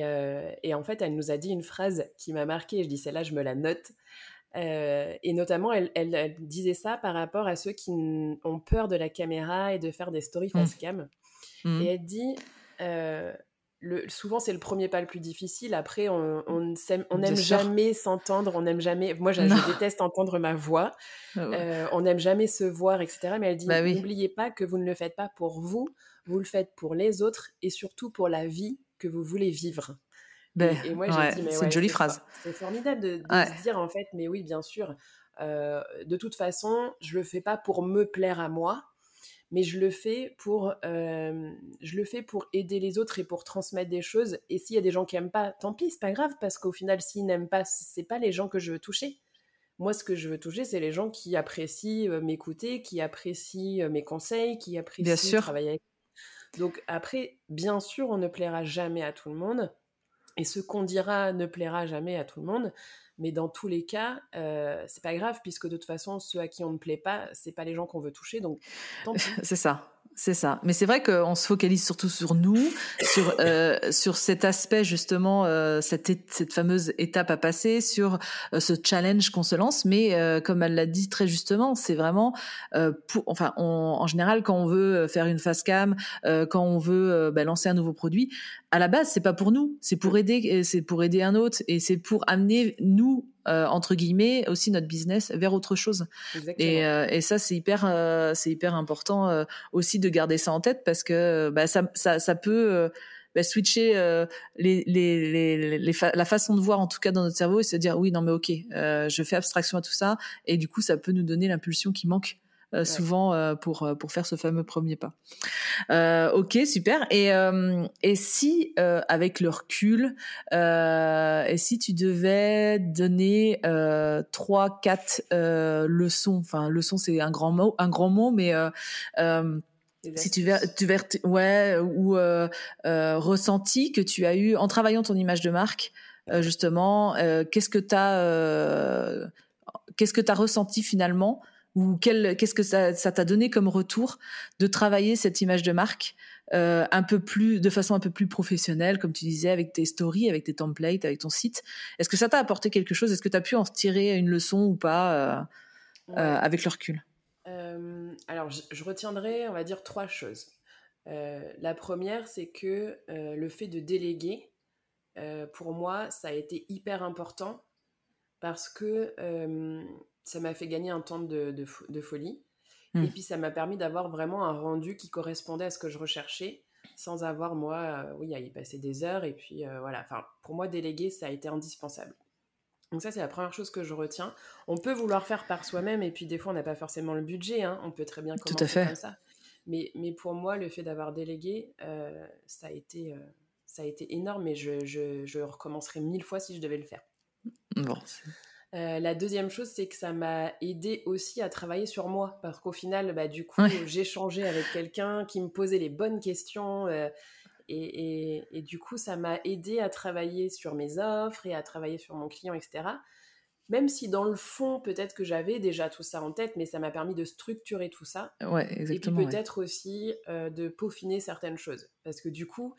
et, en fait, elle nous a dit une phrase qui m'a marquée. Je dis, celle-là, je me la note. et notamment, elle, elle, disait ça par rapport à ceux qui ont peur de la caméra et de faire des stories mmh. face cam. Mmh. Et elle dit souvent c'est le premier pas le plus difficile. Après, on, on, jamais s'entendre, on n'aime jamais. Moi, je, déteste entendre ma voix. Ah euh, on n'aime jamais se voir, etc. Mais elle dit bah n'oubliez pas que vous ne le faites pas pour vous, vous le faites pour les autres et surtout pour la vie que vous voulez vivre. Ben, et, moi, j'ai dit, mais c'est une jolie phrase. C'est formidable de, se dire en fait, mais oui, bien sûr. Euh, de toute façon, je le fais pas pour me plaire à moi mais je le fais pour euh, je le fais pour aider les autres et pour transmettre des choses. Et s'il y a des gens qui aiment pas tant pis c'est pas grave parce qu'au final s'ils n'aiment pas c'est pas les gens que je veux toucher. Moi ce que je veux toucher c'est les gens qui apprécient euh, m'écouter qui apprécient euh, mes conseils qui apprécient travailler avec donc après bien sûr on ne plaira jamais à tout le monde. Et ce qu'on dira ne plaira jamais à tout le monde mais dans tous les cas, euh, c'est pas grave puisque de toute façon, ceux à qui on ne plaît pas, c'est pas les gens qu'on veut toucher. Donc, c'est ça. C'est ça. Mais c'est vrai qu'on se focalise surtout sur nous, sur euh, sur cet aspect justement, euh, cette cette fameuse étape à passer, sur euh, ce challenge qu'on se lance. Mais comme elle l'a dit très justement, c'est vraiment pour, enfin, en général quand on veut faire une face cam, quand on veut bah, lancer un nouveau produit, à la base c'est pas pour nous, c'est pour aider, c'est pour aider un autre et c'est pour amener nous euh, entre guillemets aussi notre business vers autre chose. Et, euh, et, ça c'est hyper euh, c'est hyper important aussi de garder ça en tête parce que bah, ça, ça, ça peut bah, switcher les, les, les, la façon de voir en tout cas dans notre cerveau et se dire oui non mais ok je fais abstraction à tout ça. Et du coup ça peut nous donner l'impulsion qui manque euh, souvent euh, pour euh, pour faire ce fameux premier pas. ok, super. Et et si avec le recul, et si tu devais donner trois, quatre leçons, enfin leçon c'est un grand mot, un grand mot, mais si tu ver, tu ver, ouais, ou euh, ressenti que tu as eu en travaillant ton image de marque, justement, qu'est-ce que tu as, qu'est-ce que tu as ressenti finalement ou qu'est-ce que ça, t'a donné comme retour de travailler cette image de marque euh, un peu plus, de façon un peu plus professionnelle, comme tu disais, avec tes stories, avec tes templates, avec ton site? Est-ce que ça t'a apporté quelque chose? Est-ce que tu as pu en tirer une leçon ou pas euh, euh, avec le recul? Alors, je, retiendrai, on va dire, trois choses. la première, c'est que le fait de déléguer, pour moi, ça a été hyper important parce que ça m'a fait gagner un temps de, de, folie. Et hmm. puis ça m'a permis d'avoir vraiment un rendu qui correspondait à ce que je recherchais, sans avoir moi, euh, oui, à y passer des heures. Et puis euh, voilà, enfin, pour moi, déléguer, ça a été indispensable. Donc ça, c'est la première chose que je retiens. On peut vouloir faire par soi-même, et puis des fois, on n'a pas forcément le budget. Hein. On peut très bien commencer Tout à fait. comme ça. Mais, mais pour moi, le fait d'avoir délégué, ça, a été, ça a été énorme et je, je, je recommencerai mille fois si je devais le faire. Bon, euh, la deuxième chose, c'est que ça m'a aidé aussi à travailler sur moi, parce qu'au final, bah, du coup, j'ai changé avec quelqu'un qui me posait les bonnes questions, euh, et, du coup, ça m'a aidé à travailler sur mes offres et à travailler sur mon client, etc. Même si dans le fond, peut-être que j'avais déjà tout ça en tête, mais ça m'a permis de structurer tout ça. Ouais, exactement. Et puis peut-être aussi euh, de peaufiner certaines choses. Parce que du coup,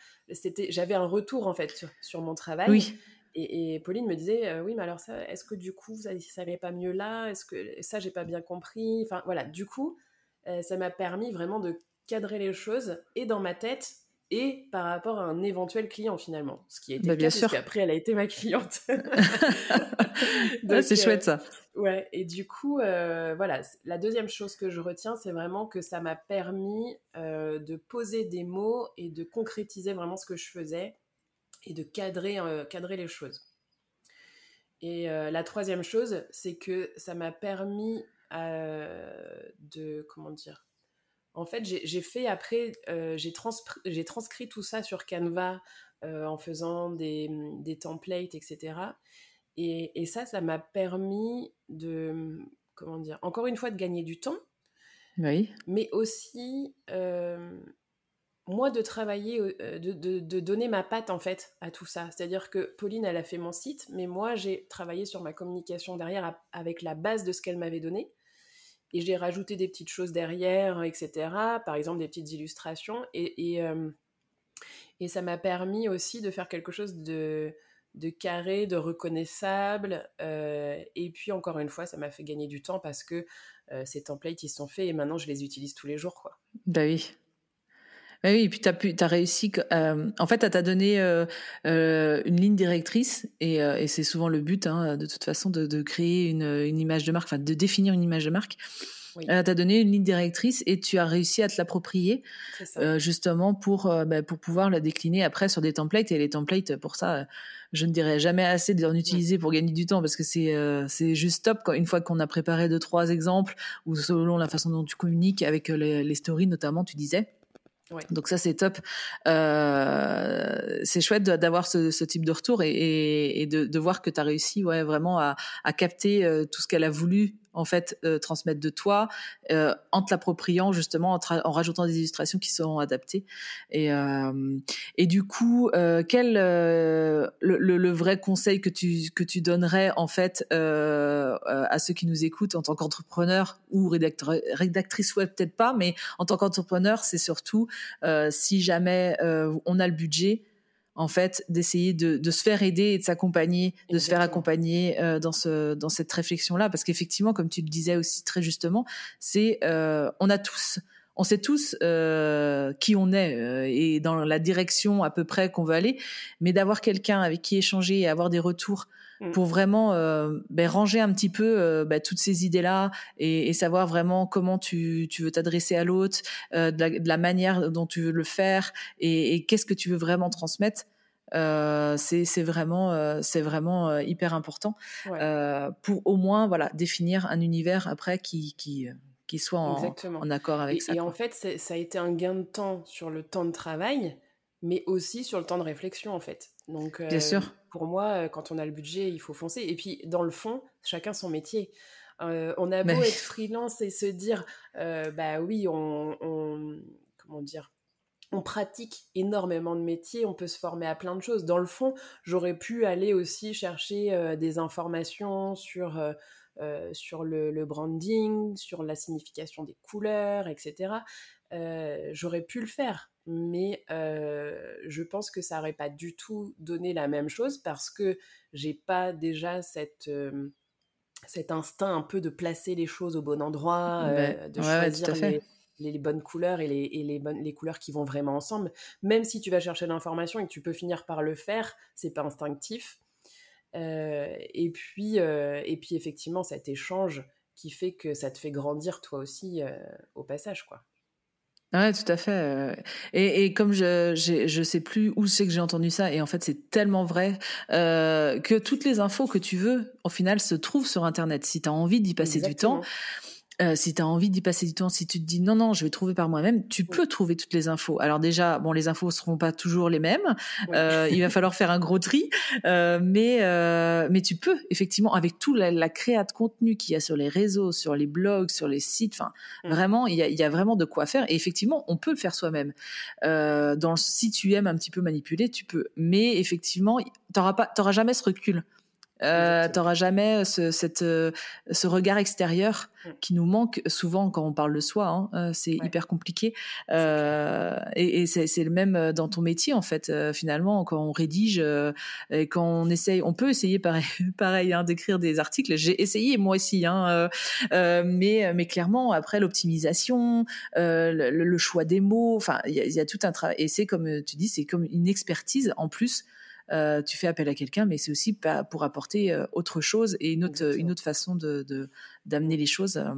j'avais un retour en fait sur, sur mon travail. Oui. Et, Pauline me disait, euh, oui, mais alors ça, est-ce que du coup, ça n'allait pas mieux là? Est-ce que ça, j'ai pas bien compris? Enfin, voilà, du coup, euh, ça m'a permis vraiment de cadrer les choses et dans ma tête et par rapport à un éventuel client finalement. Ce qui a été bah, bien sûr. qu'après, elle a été ma cliente. c'est chouette ça. Euh, ouais, et du coup, voilà, la deuxième chose que je retiens, c'est vraiment que ça m'a permis de poser des mots et de concrétiser vraiment ce que je faisais et de cadrer, euh, cadrer les choses. Et euh, la troisième chose, c'est que ça m'a permis euh, de, comment dire, en fait, j'ai fait après, j'ai transcrit tout ça sur Canva en faisant des, des, templates, etc. Et, et ça, ça m'a permis de, comment dire, encore une fois, de gagner du temps. Oui. Mais aussi moi de travailler, euh, de, donner ma patte en fait à tout ça. C'est-à-dire que Pauline, elle a fait mon site, mais moi j'ai travaillé sur ma communication derrière avec la base de ce qu'elle m'avait donné. Et j'ai rajouté des petites choses derrière, etc. Par exemple des petites illustrations. Et, et, euh, ça m'a permis aussi de faire quelque chose de, de carré, de reconnaissable. Et puis encore une fois, ça m'a fait gagner du temps parce que ces templates, ils sont faits et maintenant je les utilise tous les jours. Quoi. Bah oui. Bah oui, et puis tu as, as réussi. Euh, en fait, elle t'a donné euh, euh, une ligne directrice, et, et c'est souvent le but, hein, de toute façon, de, de créer une, une, image de marque, enfin, de définir une image de marque. Oui. Elle t'a donné une ligne directrice et tu as réussi à te l'approprier, justement, pour, bah, pour pouvoir la décliner après sur des templates. Et les templates, pour ça, je ne dirais jamais assez d'en utiliser pour gagner du temps parce que c'est c'est juste top quand, une fois qu'on a préparé deux trois exemples ou selon la façon dont tu communiques avec les, les stories notamment tu disais donc ça c'est top. Euh, c'est chouette d'avoir ce, type de retour et, de, voir que tu as réussi ouais, vraiment à, à capter euh, tout ce qu'elle a voulu en fait euh, transmettre de toi euh, en te l'appropriant justement en, rajoutant des illustrations qui seront adaptées. Et euh, et du coup euh, quel euh, le, le, vrai conseil que tu que tu donnerais en fait euh, à ceux qui nous écoutent en tant qu'entrepreneur ou rédacteur rédactrice web peut-être pas mais en tant qu'entrepreneur c'est surtout si jamais on a le budget en fait, d'essayer de, de, se faire aider et de s'accompagner, de se faire accompagner euh, dans ce dans cette réflexion-là, parce qu'effectivement, comme tu le disais aussi très justement, c'est euh, on a tous on sait tous euh, qui on est euh, et dans la direction à peu près qu'on veut aller, mais d'avoir quelqu'un avec qui échanger et avoir des retours Mm. pour vraiment euh, ben, ranger un petit peu euh, ben, toutes ces idées-là et, et, savoir vraiment comment tu, tu veux t'adresser à l'autre, euh, de, la manière dont tu veux le faire et, et qu'est-ce que tu veux vraiment transmettre. C'est vraiment c'est vraiment hyper important pour au moins voilà définir un univers après qui qui qui soit en, en accord avec ça. Et en fait, ça a été un gain de temps sur le temps de travail, mais aussi sur le temps de réflexion en fait. Donc, Bien sûr pour moi, euh, quand on a le budget, il faut foncer. Et puis, dans le fond, chacun son métier. Euh, on a beau être freelance et se dire, euh, bah oui, on, comment dire, on pratique énormément de métiers, on peut se former à plein de choses. Dans le fond, j'aurais pu aller aussi chercher des informations sur sur le, branding, sur la signification des couleurs, etc. j'aurais pu le faire mais je pense que ça n'aurait pas du tout donné la même chose parce que j'ai pas déjà cette cet instinct un peu de placer les choses au bon endroit, de choisir les, bonnes couleurs et, les, et les, bonnes, les couleurs qui vont vraiment ensemble. Même si tu vas chercher l'information et que tu peux finir par le faire, c'est pas instinctif. et puis et puis effectivement cet échange qui fait que ça te fait grandir toi aussi au passage quoi. Ouais, tout à fait. Euh. Et, et comme je je sais plus où c'est que j'ai entendu ça, et en fait c'est tellement vrai euh, que toutes les infos que tu veux, au final, se trouvent sur Internet. Si tu as envie d'y passer du temps, euh, si tu as envie d'y passer du temps, si tu te dis non, non, je vais trouver par moi-même, tu peux trouver toutes les infos. Alors déjà, bon, les infos seront pas toujours les mêmes. Euh, il va falloir faire un gros tri, euh, mais mais tu peux effectivement avec tout la, la créa de contenu qu'il y a sur les réseaux, sur les blogs, sur les sites. Enfin, mm. vraiment, il y a, y a, vraiment de quoi faire. Et effectivement, on peut le faire soi-même. dans si tu aimes un petit peu manipuler, tu peux. Mais effectivement, t'auras pas, t'auras jamais ce recul. Euh, T'auras jamais ce, cette, euh, ce regard extérieur mm. qui nous manque souvent quand on parle de soi. Hein, euh, c'est hyper compliqué. Euh, et, et c'est le même dans ton métier en fait. Euh, finalement, quand on rédige et quand on essaye, on peut essayer pareil, pareil hein, d'écrire des articles. J'ai essayé moi aussi, hein, mais mais clairement après l'optimisation, le, le, choix des mots, enfin il y y a tout un travail. Et c'est comme tu dis, c'est comme une expertise en plus euh, tu fais appel à quelqu'un, mais c'est aussi pour apporter euh, autre chose et une autre, une autre façon de, d'amener les choses. Euh.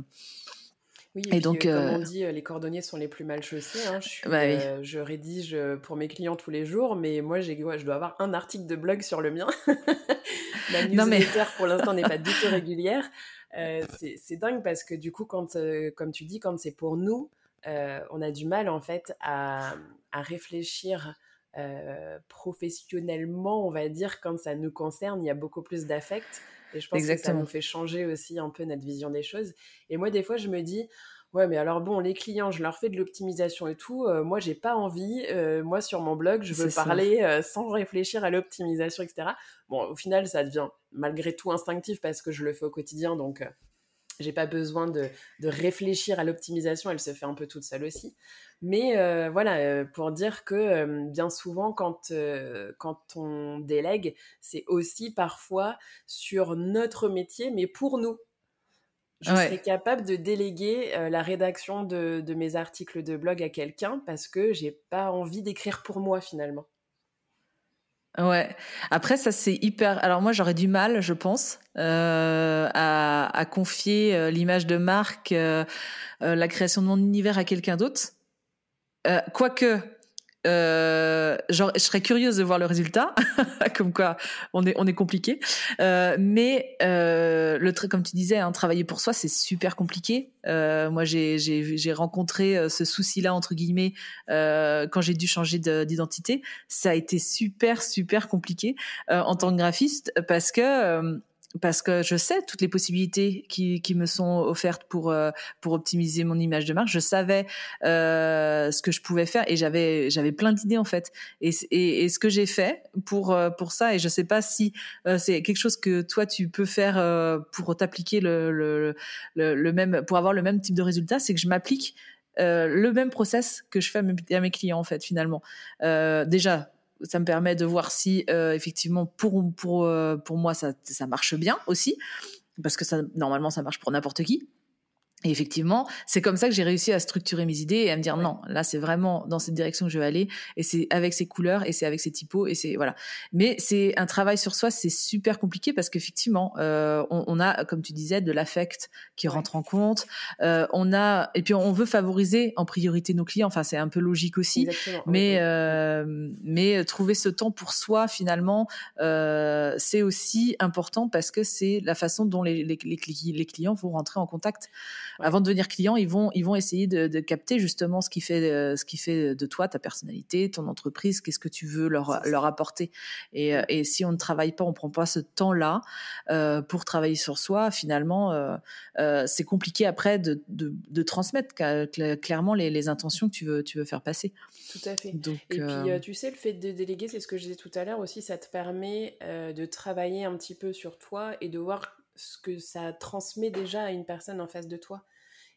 Oui, et, donc, comme on dit, les cordonniers sont les plus mal chaussés. Hein. Je, bah je, rédige pour mes clients tous les jours, mais moi, j'ai, je dois avoir un article de blog sur le mien. La newsletter, pour l'instant, n'est pas du tout régulière. c'est, dingue parce que du coup, quand, comme tu dis, quand c'est pour nous, on a du mal en fait à, à réfléchir euh, professionnellement, on va dire, quand ça nous concerne, il y a beaucoup plus d'affect. Et je pense que ça nous fait changer aussi un peu notre vision des choses. Et moi, des fois, je me dis, ouais, mais alors bon, les clients, je leur fais de l'optimisation et tout. Euh, moi, j'ai pas envie. Euh, moi, sur mon blog, je veux parler sans réfléchir à l'optimisation, etc. Bon, au final, ça devient malgré tout instinctif parce que je le fais au quotidien, donc j'ai pas besoin de, de réfléchir à l'optimisation, elle se fait un peu toute seule aussi. Mais euh, voilà, euh, pour dire que euh, bien souvent, quand, quand on délègue, c'est aussi parfois sur notre métier, mais pour nous. Je serais capable de déléguer la rédaction de, de, mes articles de blog à quelqu'un parce que j'ai pas envie d'écrire pour moi finalement. Ouais. Après, ça c'est hyper. Alors moi, j'aurais du mal, je pense, euh, à, à, confier l'image de marque, euh, la création de mon univers à quelqu'un d'autre. Euh, quoique, euh, genre, je serais curieuse de voir le résultat, comme quoi on est on est compliqué. Euh, mais euh, le comme tu disais, hein, travailler pour soi, c'est super compliqué. Euh, moi, j'ai j'ai rencontré euh, ce souci-là entre guillemets quand j'ai dû changer d'identité. Ça a été super super compliqué en tant que graphiste parce que parce que je sais toutes les possibilités qui, qui me sont offertes pour euh, pour optimiser mon image de marque. Je savais euh, ce que je pouvais faire et j'avais j'avais plein d'idées en fait. Et, et, ce que j'ai fait pour euh, pour ça et je sais pas si euh, c'est quelque chose que toi tu peux faire pour t'appliquer le, le, le, même pour avoir le même type de résultat, c'est que je m'applique le même process que je fais à mes clients en fait finalement. Déjà ça me permet de voir si euh, effectivement pour euh, moi ça ça marche bien aussi. Parce que ça normalement ça marche pour n'importe qui et effectivement, c'est comme ça que j'ai réussi à structurer mes idées et à me dire non, là c'est vraiment dans cette direction que je vais aller et c'est avec ces couleurs et c'est avec ces typos et c'est voilà. Mais c'est un travail sur soi, c'est super compliqué parce qu'effectivement, euh, on, on, a, comme tu disais, de l'affect qui rentre en compte. Euh, on a et puis on veut favoriser en priorité nos clients. Enfin, c'est un peu logique aussi. Mais euh, mais trouver ce temps pour soi finalement, euh, c'est aussi important parce que c'est la façon dont les, les, les, les clients vont rentrer en contact avant de devenir client, ils vont, ils vont essayer de, de capter justement ce qui fait, euh, ce qui fait de toi ta personnalité, ton entreprise, qu'est-ce que tu veux leur, leur apporter. Et, euh, et, si on ne travaille pas, on prend pas ce temps-là euh, pour travailler sur soi, finalement, euh, euh, c'est compliqué après de, de, de transmettre clairement les, les, intentions que tu veux, tu veux faire passer. Tout à fait. Donc, et puis, tu sais, le fait de déléguer, c'est ce que je disais tout à l'heure aussi, ça te permet de travailler un petit peu sur toi et de voir ce que ça transmet déjà à une personne en face de toi.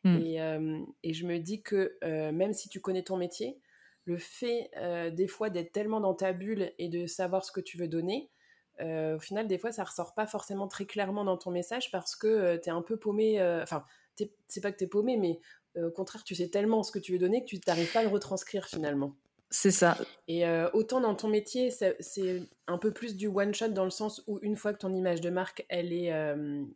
Mm. Et, euh, et, je me dis que euh, même si tu connais ton métier, le fait euh, des fois d'être tellement dans ta bulle et de savoir ce que tu veux donner, au final, des fois, ça ressort pas forcément très clairement dans ton message parce que tu es un peu paumé. Enfin, c'est pas que tu es paumé, mais au contraire, tu sais tellement ce que tu veux donner que tu n'arrives pas à le retranscrire finalement. C'est ça. Et autant dans ton métier, c'est un peu plus du one shot dans le sens où une fois que ton image de marque, elle est,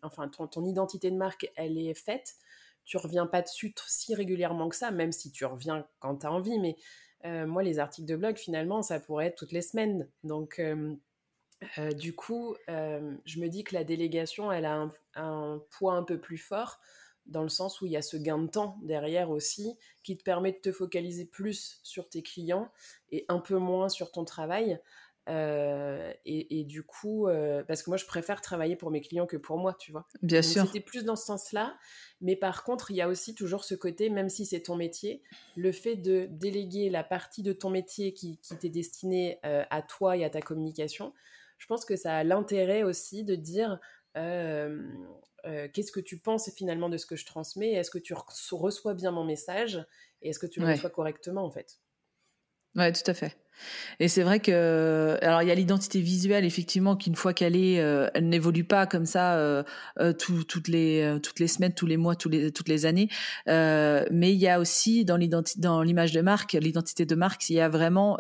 enfin ton, identité de marque, elle est faite, tu reviens pas dessus si régulièrement que ça, même si tu reviens quand tu as envie. Mais euh, moi, les articles de blog, finalement, ça pourrait être toutes les semaines. Donc, euh, euh, du coup, je me dis que la délégation, elle a un, poids un peu plus fort dans le sens où il y a ce gain de temps derrière aussi qui te permet de te focaliser plus sur tes clients et un peu moins sur ton travail. Euh, et, du coup, euh, parce que moi, je préfère travailler pour mes clients que pour moi, tu vois. Bien sûr. C'était plus dans ce sens-là. Mais par contre, il y a aussi toujours ce côté, même si c'est ton métier, le fait de déléguer la partie de ton métier qui, qui t'est destinée euh, à toi et à ta communication. Je pense que ça a l'intérêt aussi de dire qu'est-ce que tu penses finalement de ce que je transmets? Est-ce que tu reçois bien mon message? Et est-ce que tu le reçois correctement, en fait? Ouais, tout à fait. Et c'est vrai que alors il y a l'identité visuelle effectivement qu'une fois qu'elle est, euh, elle n'évolue pas comme ça euh, euh, toutes les toutes les semaines, tous les mois, tous les toutes les années. mais il y a aussi dans l'identité, dans l'image de marque, l'identité de marque, il y a vraiment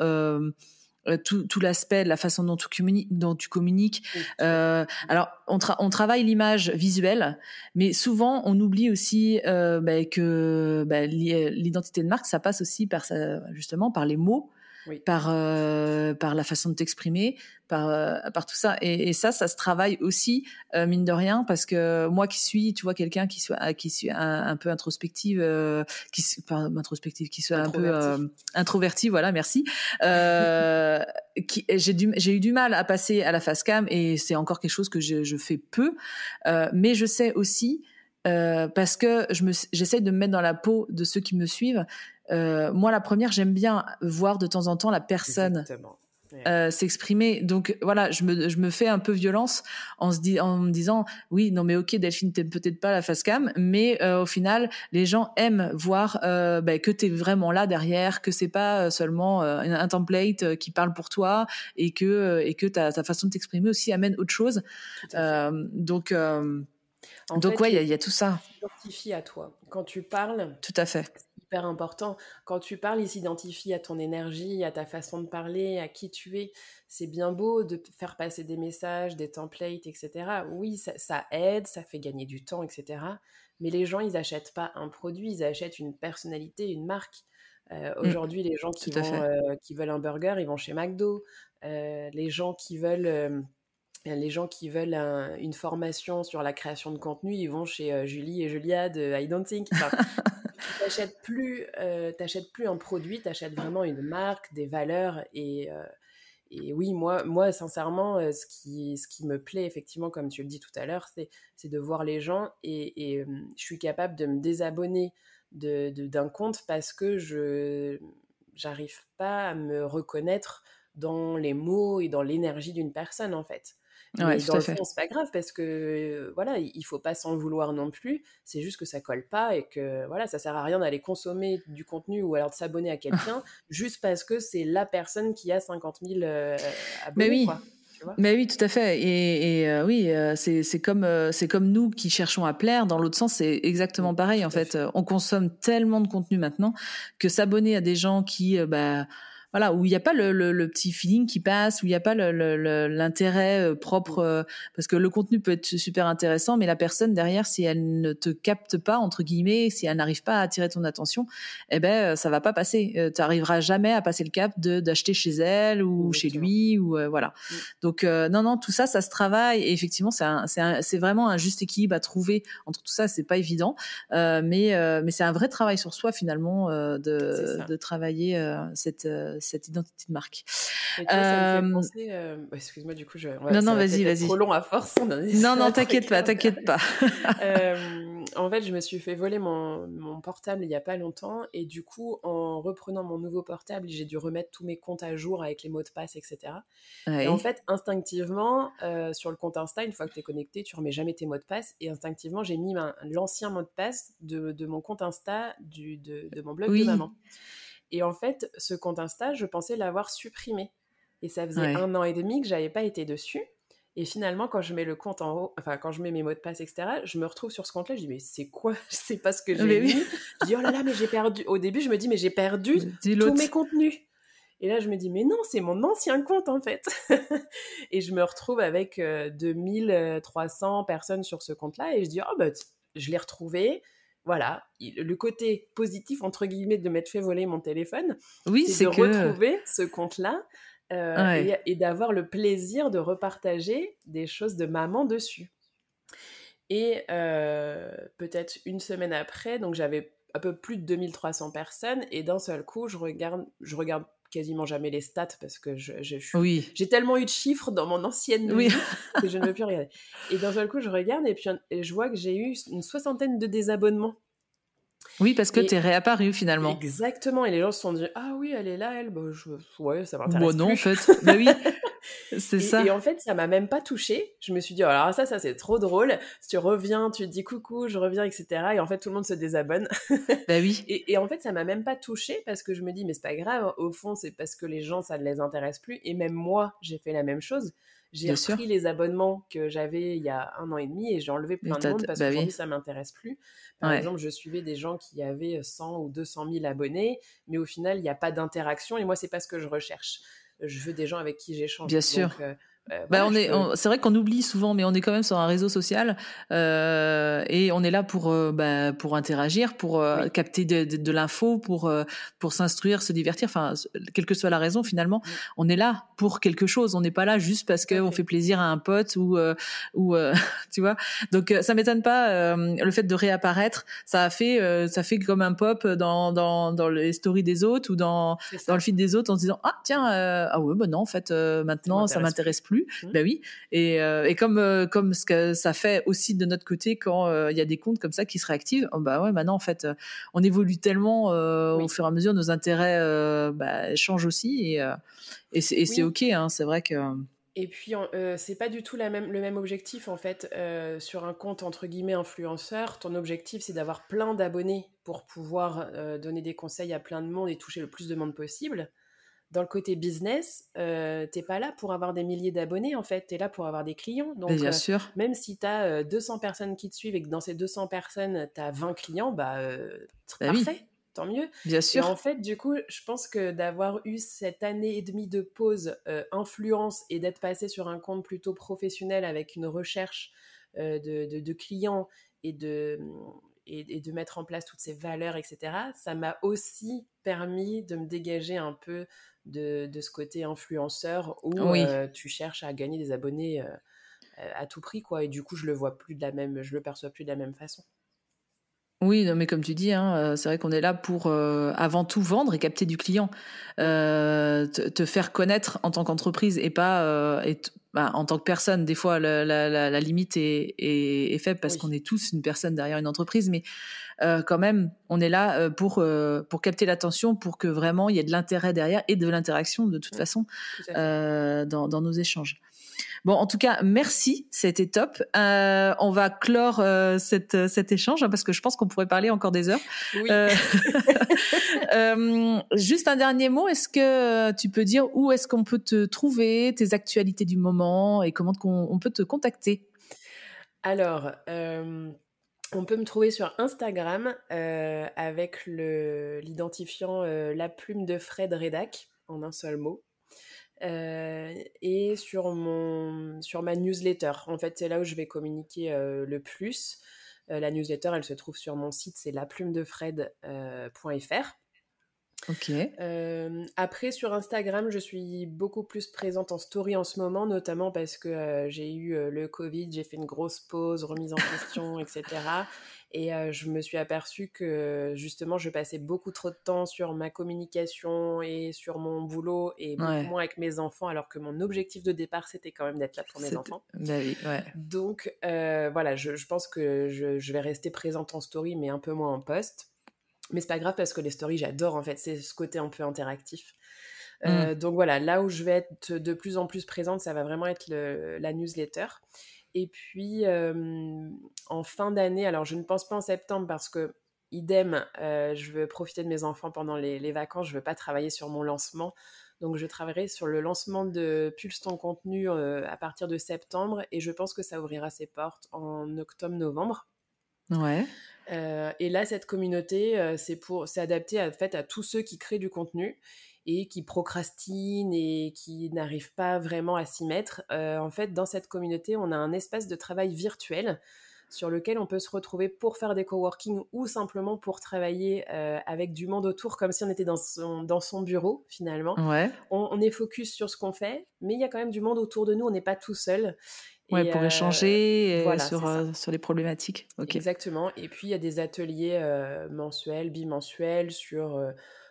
tout, tout l'aspect, la façon dont tu communiques. Dont tu communiques. alors, on, on travaille l'image visuelle, mais souvent on oublie aussi bah, que bah, l'identité de marque, ça passe aussi par justement par les mots par euh, par la façon de t'exprimer, par euh, par tout ça. Et, ça, ça se travaille aussi euh, mine de rien parce que moi qui suis, tu vois, quelqu'un qui soit qui suis un, peu introspective, qui pas introspective, qui soit un peu introverti, voilà, merci. j'ai j'ai eu du mal à passer à la face cam et c'est encore quelque chose que je, je fais peu, mais je sais aussi parce que je me, j'essaie de me mettre dans la peau de ceux qui me suivent. Euh, moi, la première, j'aime bien voir de temps en temps la personne euh, s'exprimer. Donc voilà, je me, je me fais un peu violence en, se en me disant, oui, non mais ok, Delphine, t'aimes peut-être pas la face cam, mais euh, au final, les gens aiment voir euh, bah, que t'es vraiment là derrière, que c'est pas seulement un template qui parle pour toi et que, et que ta, ta façon de t'exprimer aussi amène autre chose. donc... Donc ouais, il y, a tout ça. S'identifie à toi. Quand tu parles, tout à fait important. Quand tu parles, il s'identifie à ton énergie, à ta façon de parler, à qui tu es. C'est bien beau de faire passer des messages, des templates, etc. Oui, ça, aide, ça fait gagner du temps, etc. Mais les gens, ils n'achètent pas un produit, ils achètent une personnalité, une marque. Euh, mmh. Aujourd'hui, les gens qui, euh, qui, veulent un burger, ils vont chez McDo. Euh, les gens qui veulent les gens qui veulent une formation sur la création de contenu, ils vont chez Julie et Julia de I Don't Think. n'achètes plus, euh, plus un produit, tu achètes vraiment une marque, des valeurs. Et, euh, oui, moi, moi sincèrement, euh, ce, qui, ce qui me plaît, effectivement, comme tu le dis tout à l'heure, c'est de voir les gens et, et je suis capable de me désabonner d'un de, compte parce que je j'arrive pas à me reconnaître dans les mots et dans l'énergie d'une personne, en fait. Mais dans le fond, c'est pas grave parce que voilà, il faut pas s'en vouloir non plus. C'est juste que ça colle pas et que voilà, ça sert à rien d'aller consommer du contenu ou alors de s'abonner à quelqu'un juste parce que c'est la personne qui a 50 000 euh, abonnés. Mais oui. Mais oui, tout à fait. Et, euh, oui, euh, c'est comme c'est comme nous qui cherchons à plaire. Dans l'autre sens, c'est exactement pareil. En fait. on consomme tellement de contenu maintenant que s'abonner à des gens qui bah voilà où il n'y a pas le, le, petit feeling qui passe où il n'y a pas l'intérêt euh, propre mm. euh, parce que le contenu peut être super intéressant mais la personne derrière si elle ne te capte pas entre guillemets si elle n'arrive pas à attirer ton attention eh ben euh, ça va pas passer tu arriveras jamais à passer le cap de d'acheter chez elle ou chez lui ou voilà mm. donc non non tout ça ça se travaille et effectivement c'est c'est vraiment un juste équilibre à trouver entre tout ça c'est pas évident mais mais c'est un vrai travail sur soi finalement de, de travailler cette cette identité de marque. Euh, euh, excuse-moi, du coup, je... non, non, vas-y, vas-y. Trop long à force. non, non, t'inquiète pas, t'inquiète pas. Euh, en fait, je me suis fait voler mon, mon, portable il y a pas longtemps, et du coup, en reprenant mon nouveau portable, j'ai dû remettre tous mes comptes à jour avec les mots de passe, etc. Et en fait, instinctivement, sur le compte Insta, une fois que tu es connecté, tu remets jamais tes mots de passe, et instinctivement, j'ai mis l'ancien mot de passe de, de, mon compte Insta du, de, de mon blog de maman. Et en fait, ce compte Insta, je pensais l'avoir supprimé. Et ça faisait un an et demi que j'avais pas été dessus. Et finalement, quand je mets le compte en haut, enfin, quand je mets mes mots de passe, etc., je me retrouve sur ce compte-là. Je dis, mais c'est quoi? Je sais pas ce que j'ai mis. Je dis, oh là là, mais j'ai perdu. Au début, je me dis, mais j'ai perdu tous mes contenus. Et là, je me dis, mais non, c'est mon ancien compte, en fait. et je me retrouve avec 2300 euh, personnes sur ce compte-là. Et je dis, oh, bah, je l'ai retrouvé voilà, le côté positif, entre guillemets, de m'être fait voler mon téléphone, oui, c'est de retrouver ce compte-là euh, et, d'avoir le plaisir de repartager des choses de maman dessus. Et peut-être une semaine après, donc j'avais un peu plus de 2300 personnes et d'un seul coup, je regarde, je regarde quasiment jamais les stats parce que je, je, oui. j'ai tellement eu de chiffres dans mon ancienne vie que je ne veux plus regarder. Et d'un seul coup, je regarde et puis je vois que j'ai eu une soixantaine de désabonnements. Oui, parce que tu es réapparu finalement. Exactement. Et les gens se sont dit Ah oui, elle est là, elle. Bah, je... Ouais, ça m'intéresse. Bon, non, en fait. bah oui. C'est ça. Et en fait, ça m'a même pas touché. Je me suis dit, oh, alors ça, ça c'est trop drôle. Si tu reviens, tu te dis coucou, je reviens, etc. Et en fait, tout le monde se désabonne. Bah oui. Et, en fait, ça m'a même pas touché parce que je me dis, mais c'est pas grave. Au fond, c'est parce que les gens, ça ne les intéresse plus. Et même moi, j'ai fait la même chose. J'ai repris les abonnements que j'avais il y a un an et demi et j'ai enlevé plein de monde parce bah qu'aujourd'hui, ça m'intéresse plus. Par exemple, je suivais des gens qui avaient 100 ou 200 000 abonnés, mais au final, il n'y a pas d'interaction et moi, c'est pas ce que je recherche je veux des gens avec qui j'échange. Bien sûr. Euh, euh, bah, on est, c'est vrai qu'on oublie souvent, mais on est quand même sur un réseau social euh, et on est là pour euh, bah, pour interagir, pour euh, capter de, de, de l'info, pour euh, pour s'instruire, se divertir. Enfin, quelle que soit la raison, finalement, on est là pour quelque chose. On n'est pas là juste parce qu'on fait plaisir à un pote ou ou tu vois. Donc ça m'étonne pas le fait de réapparaître. Ça a fait ça fait comme un pop dans dans dans les stories des autres ou dans dans le feed des autres en se disant ah tiens ah ouais bah non en fait maintenant ça m'intéresse plus Mmh. Ben oui. Et, euh, et comme euh, comme ce que ça fait aussi de notre côté quand euh, il y a des comptes comme ça qui se réactivent, oh, bah ouais, maintenant en fait, on évolue tellement au fur et à mesure, nos intérêts bah, changent aussi et et c'est ok. Hein, c'est vrai que. Et puis, euh, c'est pas du tout la même, le même objectif en fait. sur un compte entre guillemets influenceur, ton objectif c'est d'avoir plein d'abonnés pour pouvoir donner des conseils à plein de monde et toucher le plus de monde possible dans le côté business, euh, t'es pas là pour avoir des milliers d'abonnés, en fait, tu es là pour avoir des clients. Donc, bien euh, sûr. même si tu as 200 personnes qui te suivent et que dans ces 200 personnes, tu as 20 clients, bah, euh, bah parfait, tant mieux. Bien sûr. Et en fait, du coup, je pense que d'avoir eu cette année et demie de pause influence et d'être passé sur un compte plutôt professionnel avec une recherche de, de, clients et de, et, de mettre en place toutes ces valeurs, etc., ça m'a aussi permis de me dégager un peu de, ce côté influenceur où euh, tu cherches à gagner des abonnés euh, euh, à tout prix, quoi. Et du coup, je le vois plus de la même, je le perçois plus de la même façon. Oui, non, mais comme tu dis, hein, c'est vrai qu'on est là pour avant tout vendre et capter du client, te, faire connaître en tant qu'entreprise et pas bah, en tant que personne. Des fois, la, limite est, est, faible parce qu'on est tous une personne derrière une entreprise, mais euh, quand même, on est là euh, pour euh, pour capter l'attention, pour que vraiment il y ait de l'intérêt derrière et de l'interaction de toute façon dans, dans nos échanges. Bon, en tout cas, merci, c'était top. Euh, on va clore euh, cette, cet échange hein, parce que je pense qu'on pourrait parler encore des heures. Oui. juste un dernier mot. Est-ce que tu peux dire où est-ce qu'on peut te trouver, tes actualités du moment et comment on, peut te contacter? Alors. On peut me trouver sur Instagram euh, avec l'identifiant euh, La Plume de Fred Redac, en un seul mot. Euh, et sur, mon, sur ma newsletter. En fait, c'est là où je vais communiquer le plus. la newsletter, elle se trouve sur mon site, c'est laplumedefred.fr. Ok. Euh, après, sur Instagram, je suis beaucoup plus présente en story en ce moment, notamment parce que euh, j'ai eu euh, le Covid, j'ai fait une grosse pause, remise en question, etc. Et je me suis aperçue que justement, je passais beaucoup trop de temps sur ma communication et sur mon boulot et beaucoup moins avec mes enfants, alors que mon objectif de départ, c'était quand même d'être là pour mes enfants. Bah oui, ouais. Donc, voilà, je, je, pense que je, je vais rester présente en story, mais un peu moins en post. Mais c'est pas grave parce que les stories, j'adore en fait. C'est ce côté un peu interactif. Euh, mmh. donc voilà, là où je vais être de plus en plus présente, ça va vraiment être la newsletter. Et puis en fin d'année, alors je ne pense pas en septembre parce que idem, euh, je veux profiter de mes enfants pendant les, vacances, je veux pas travailler sur mon lancement. Donc je travaillerai sur le lancement de Pulse ton contenu euh, à partir de septembre et je pense que ça ouvrira ses portes en octobre-novembre. Ouais. Euh, et là, cette communauté, euh, c'est pour, c'est adapté à, fait, à tous ceux qui créent du contenu et qui procrastinent et qui n'arrivent pas vraiment à s'y mettre. Euh, en fait, dans cette communauté, on a un espace de travail virtuel sur lequel on peut se retrouver pour faire des coworking ou simplement pour travailler avec du monde autour, comme si on était dans son, dans son bureau finalement. Ouais. On, on, est focus sur ce qu'on fait, mais il y a quand même du monde autour de nous, on n'est pas tout seul. Ouais, pour échanger sur, sur les problématiques. Exactement. Et puis, il y a des ateliers mensuels, bimensuels sur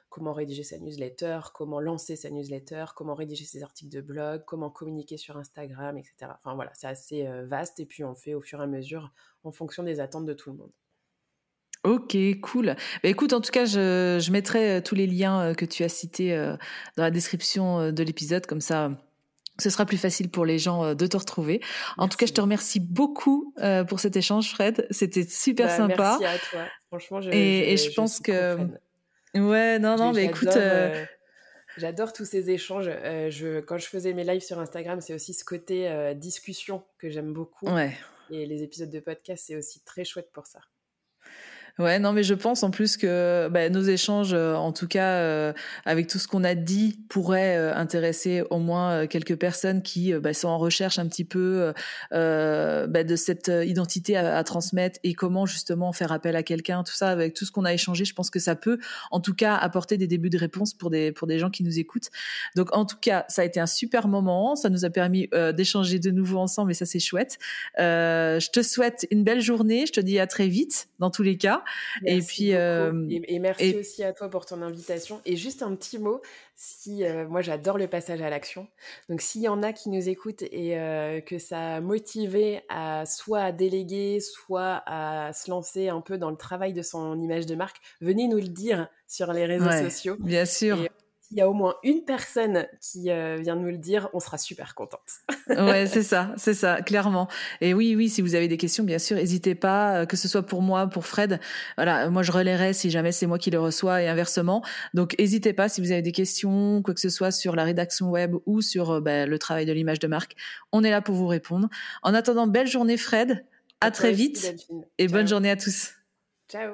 comment rédiger sa newsletter, comment lancer sa newsletter, comment rédiger ses articles de blog, comment communiquer sur Instagram, etc. Enfin voilà, c'est assez vaste et puis on fait au fur et à mesure en fonction des attentes de tout le monde. Ok, cool. Bah, écoute, en tout cas, je, je mettrai tous les liens que tu as cités dans la description de l'épisode, comme ça ce sera plus facile pour les gens de te retrouver. En tout cas, je te remercie beaucoup pour cet échange, Fred. C'était super bah, sympa. Merci à toi. Franchement, je, et, je, pense que Ouais, non, non, mais écoute. Euh, euh, j'adore tous ces échanges. Euh, je, quand je faisais mes lives sur Instagram, c'est aussi ce côté discussion que j'aime beaucoup. Ouais. Et les épisodes de podcast, c'est aussi très chouette pour ça. Ouais, non, mais je pense en plus que bah, nos échanges, euh, en tout cas euh, avec tout ce qu'on a dit, pourraient euh, intéresser au moins quelques personnes qui bah, sont en recherche un petit peu bah, de cette identité à, à, transmettre et comment justement faire appel à quelqu'un, tout ça, avec tout ce qu'on a échangé, je pense que ça peut, en tout cas, apporter des débuts de réponse pour des pour des gens qui nous écoutent. Donc, en tout cas, ça a été un super moment, ça nous a permis d'échanger de nouveau ensemble et ça c'est chouette. je te souhaite une belle journée, je te dis à très vite dans tous les cas et puis euh, et, merci aussi à toi pour ton invitation. Et juste un petit mot, si euh, moi j'adore le passage à l'action. Donc s'il y en a qui nous écoutent et euh, que ça a motivé à soit à déléguer, soit à se lancer un peu dans le travail de son image de marque, venez nous le dire sur les réseaux sociaux. Bien sûr s'il y a au moins une personne qui euh, vient nous le dire, on sera super contente. ouais, c'est ça, c'est ça, clairement. Et oui, oui, si vous avez des questions, bien sûr, n'hésitez pas, euh, que ce soit pour moi, pour Fred. Voilà, moi je relayerai si jamais c'est moi qui le reçois et inversement. Donc n'hésitez pas si vous avez des questions, quoi que ce soit sur la rédaction web ou sur euh, bah, le travail de l'image de marque. On est là pour vous répondre. En attendant, belle journée Fred. À, très vite et bonne journée à tous. Ciao.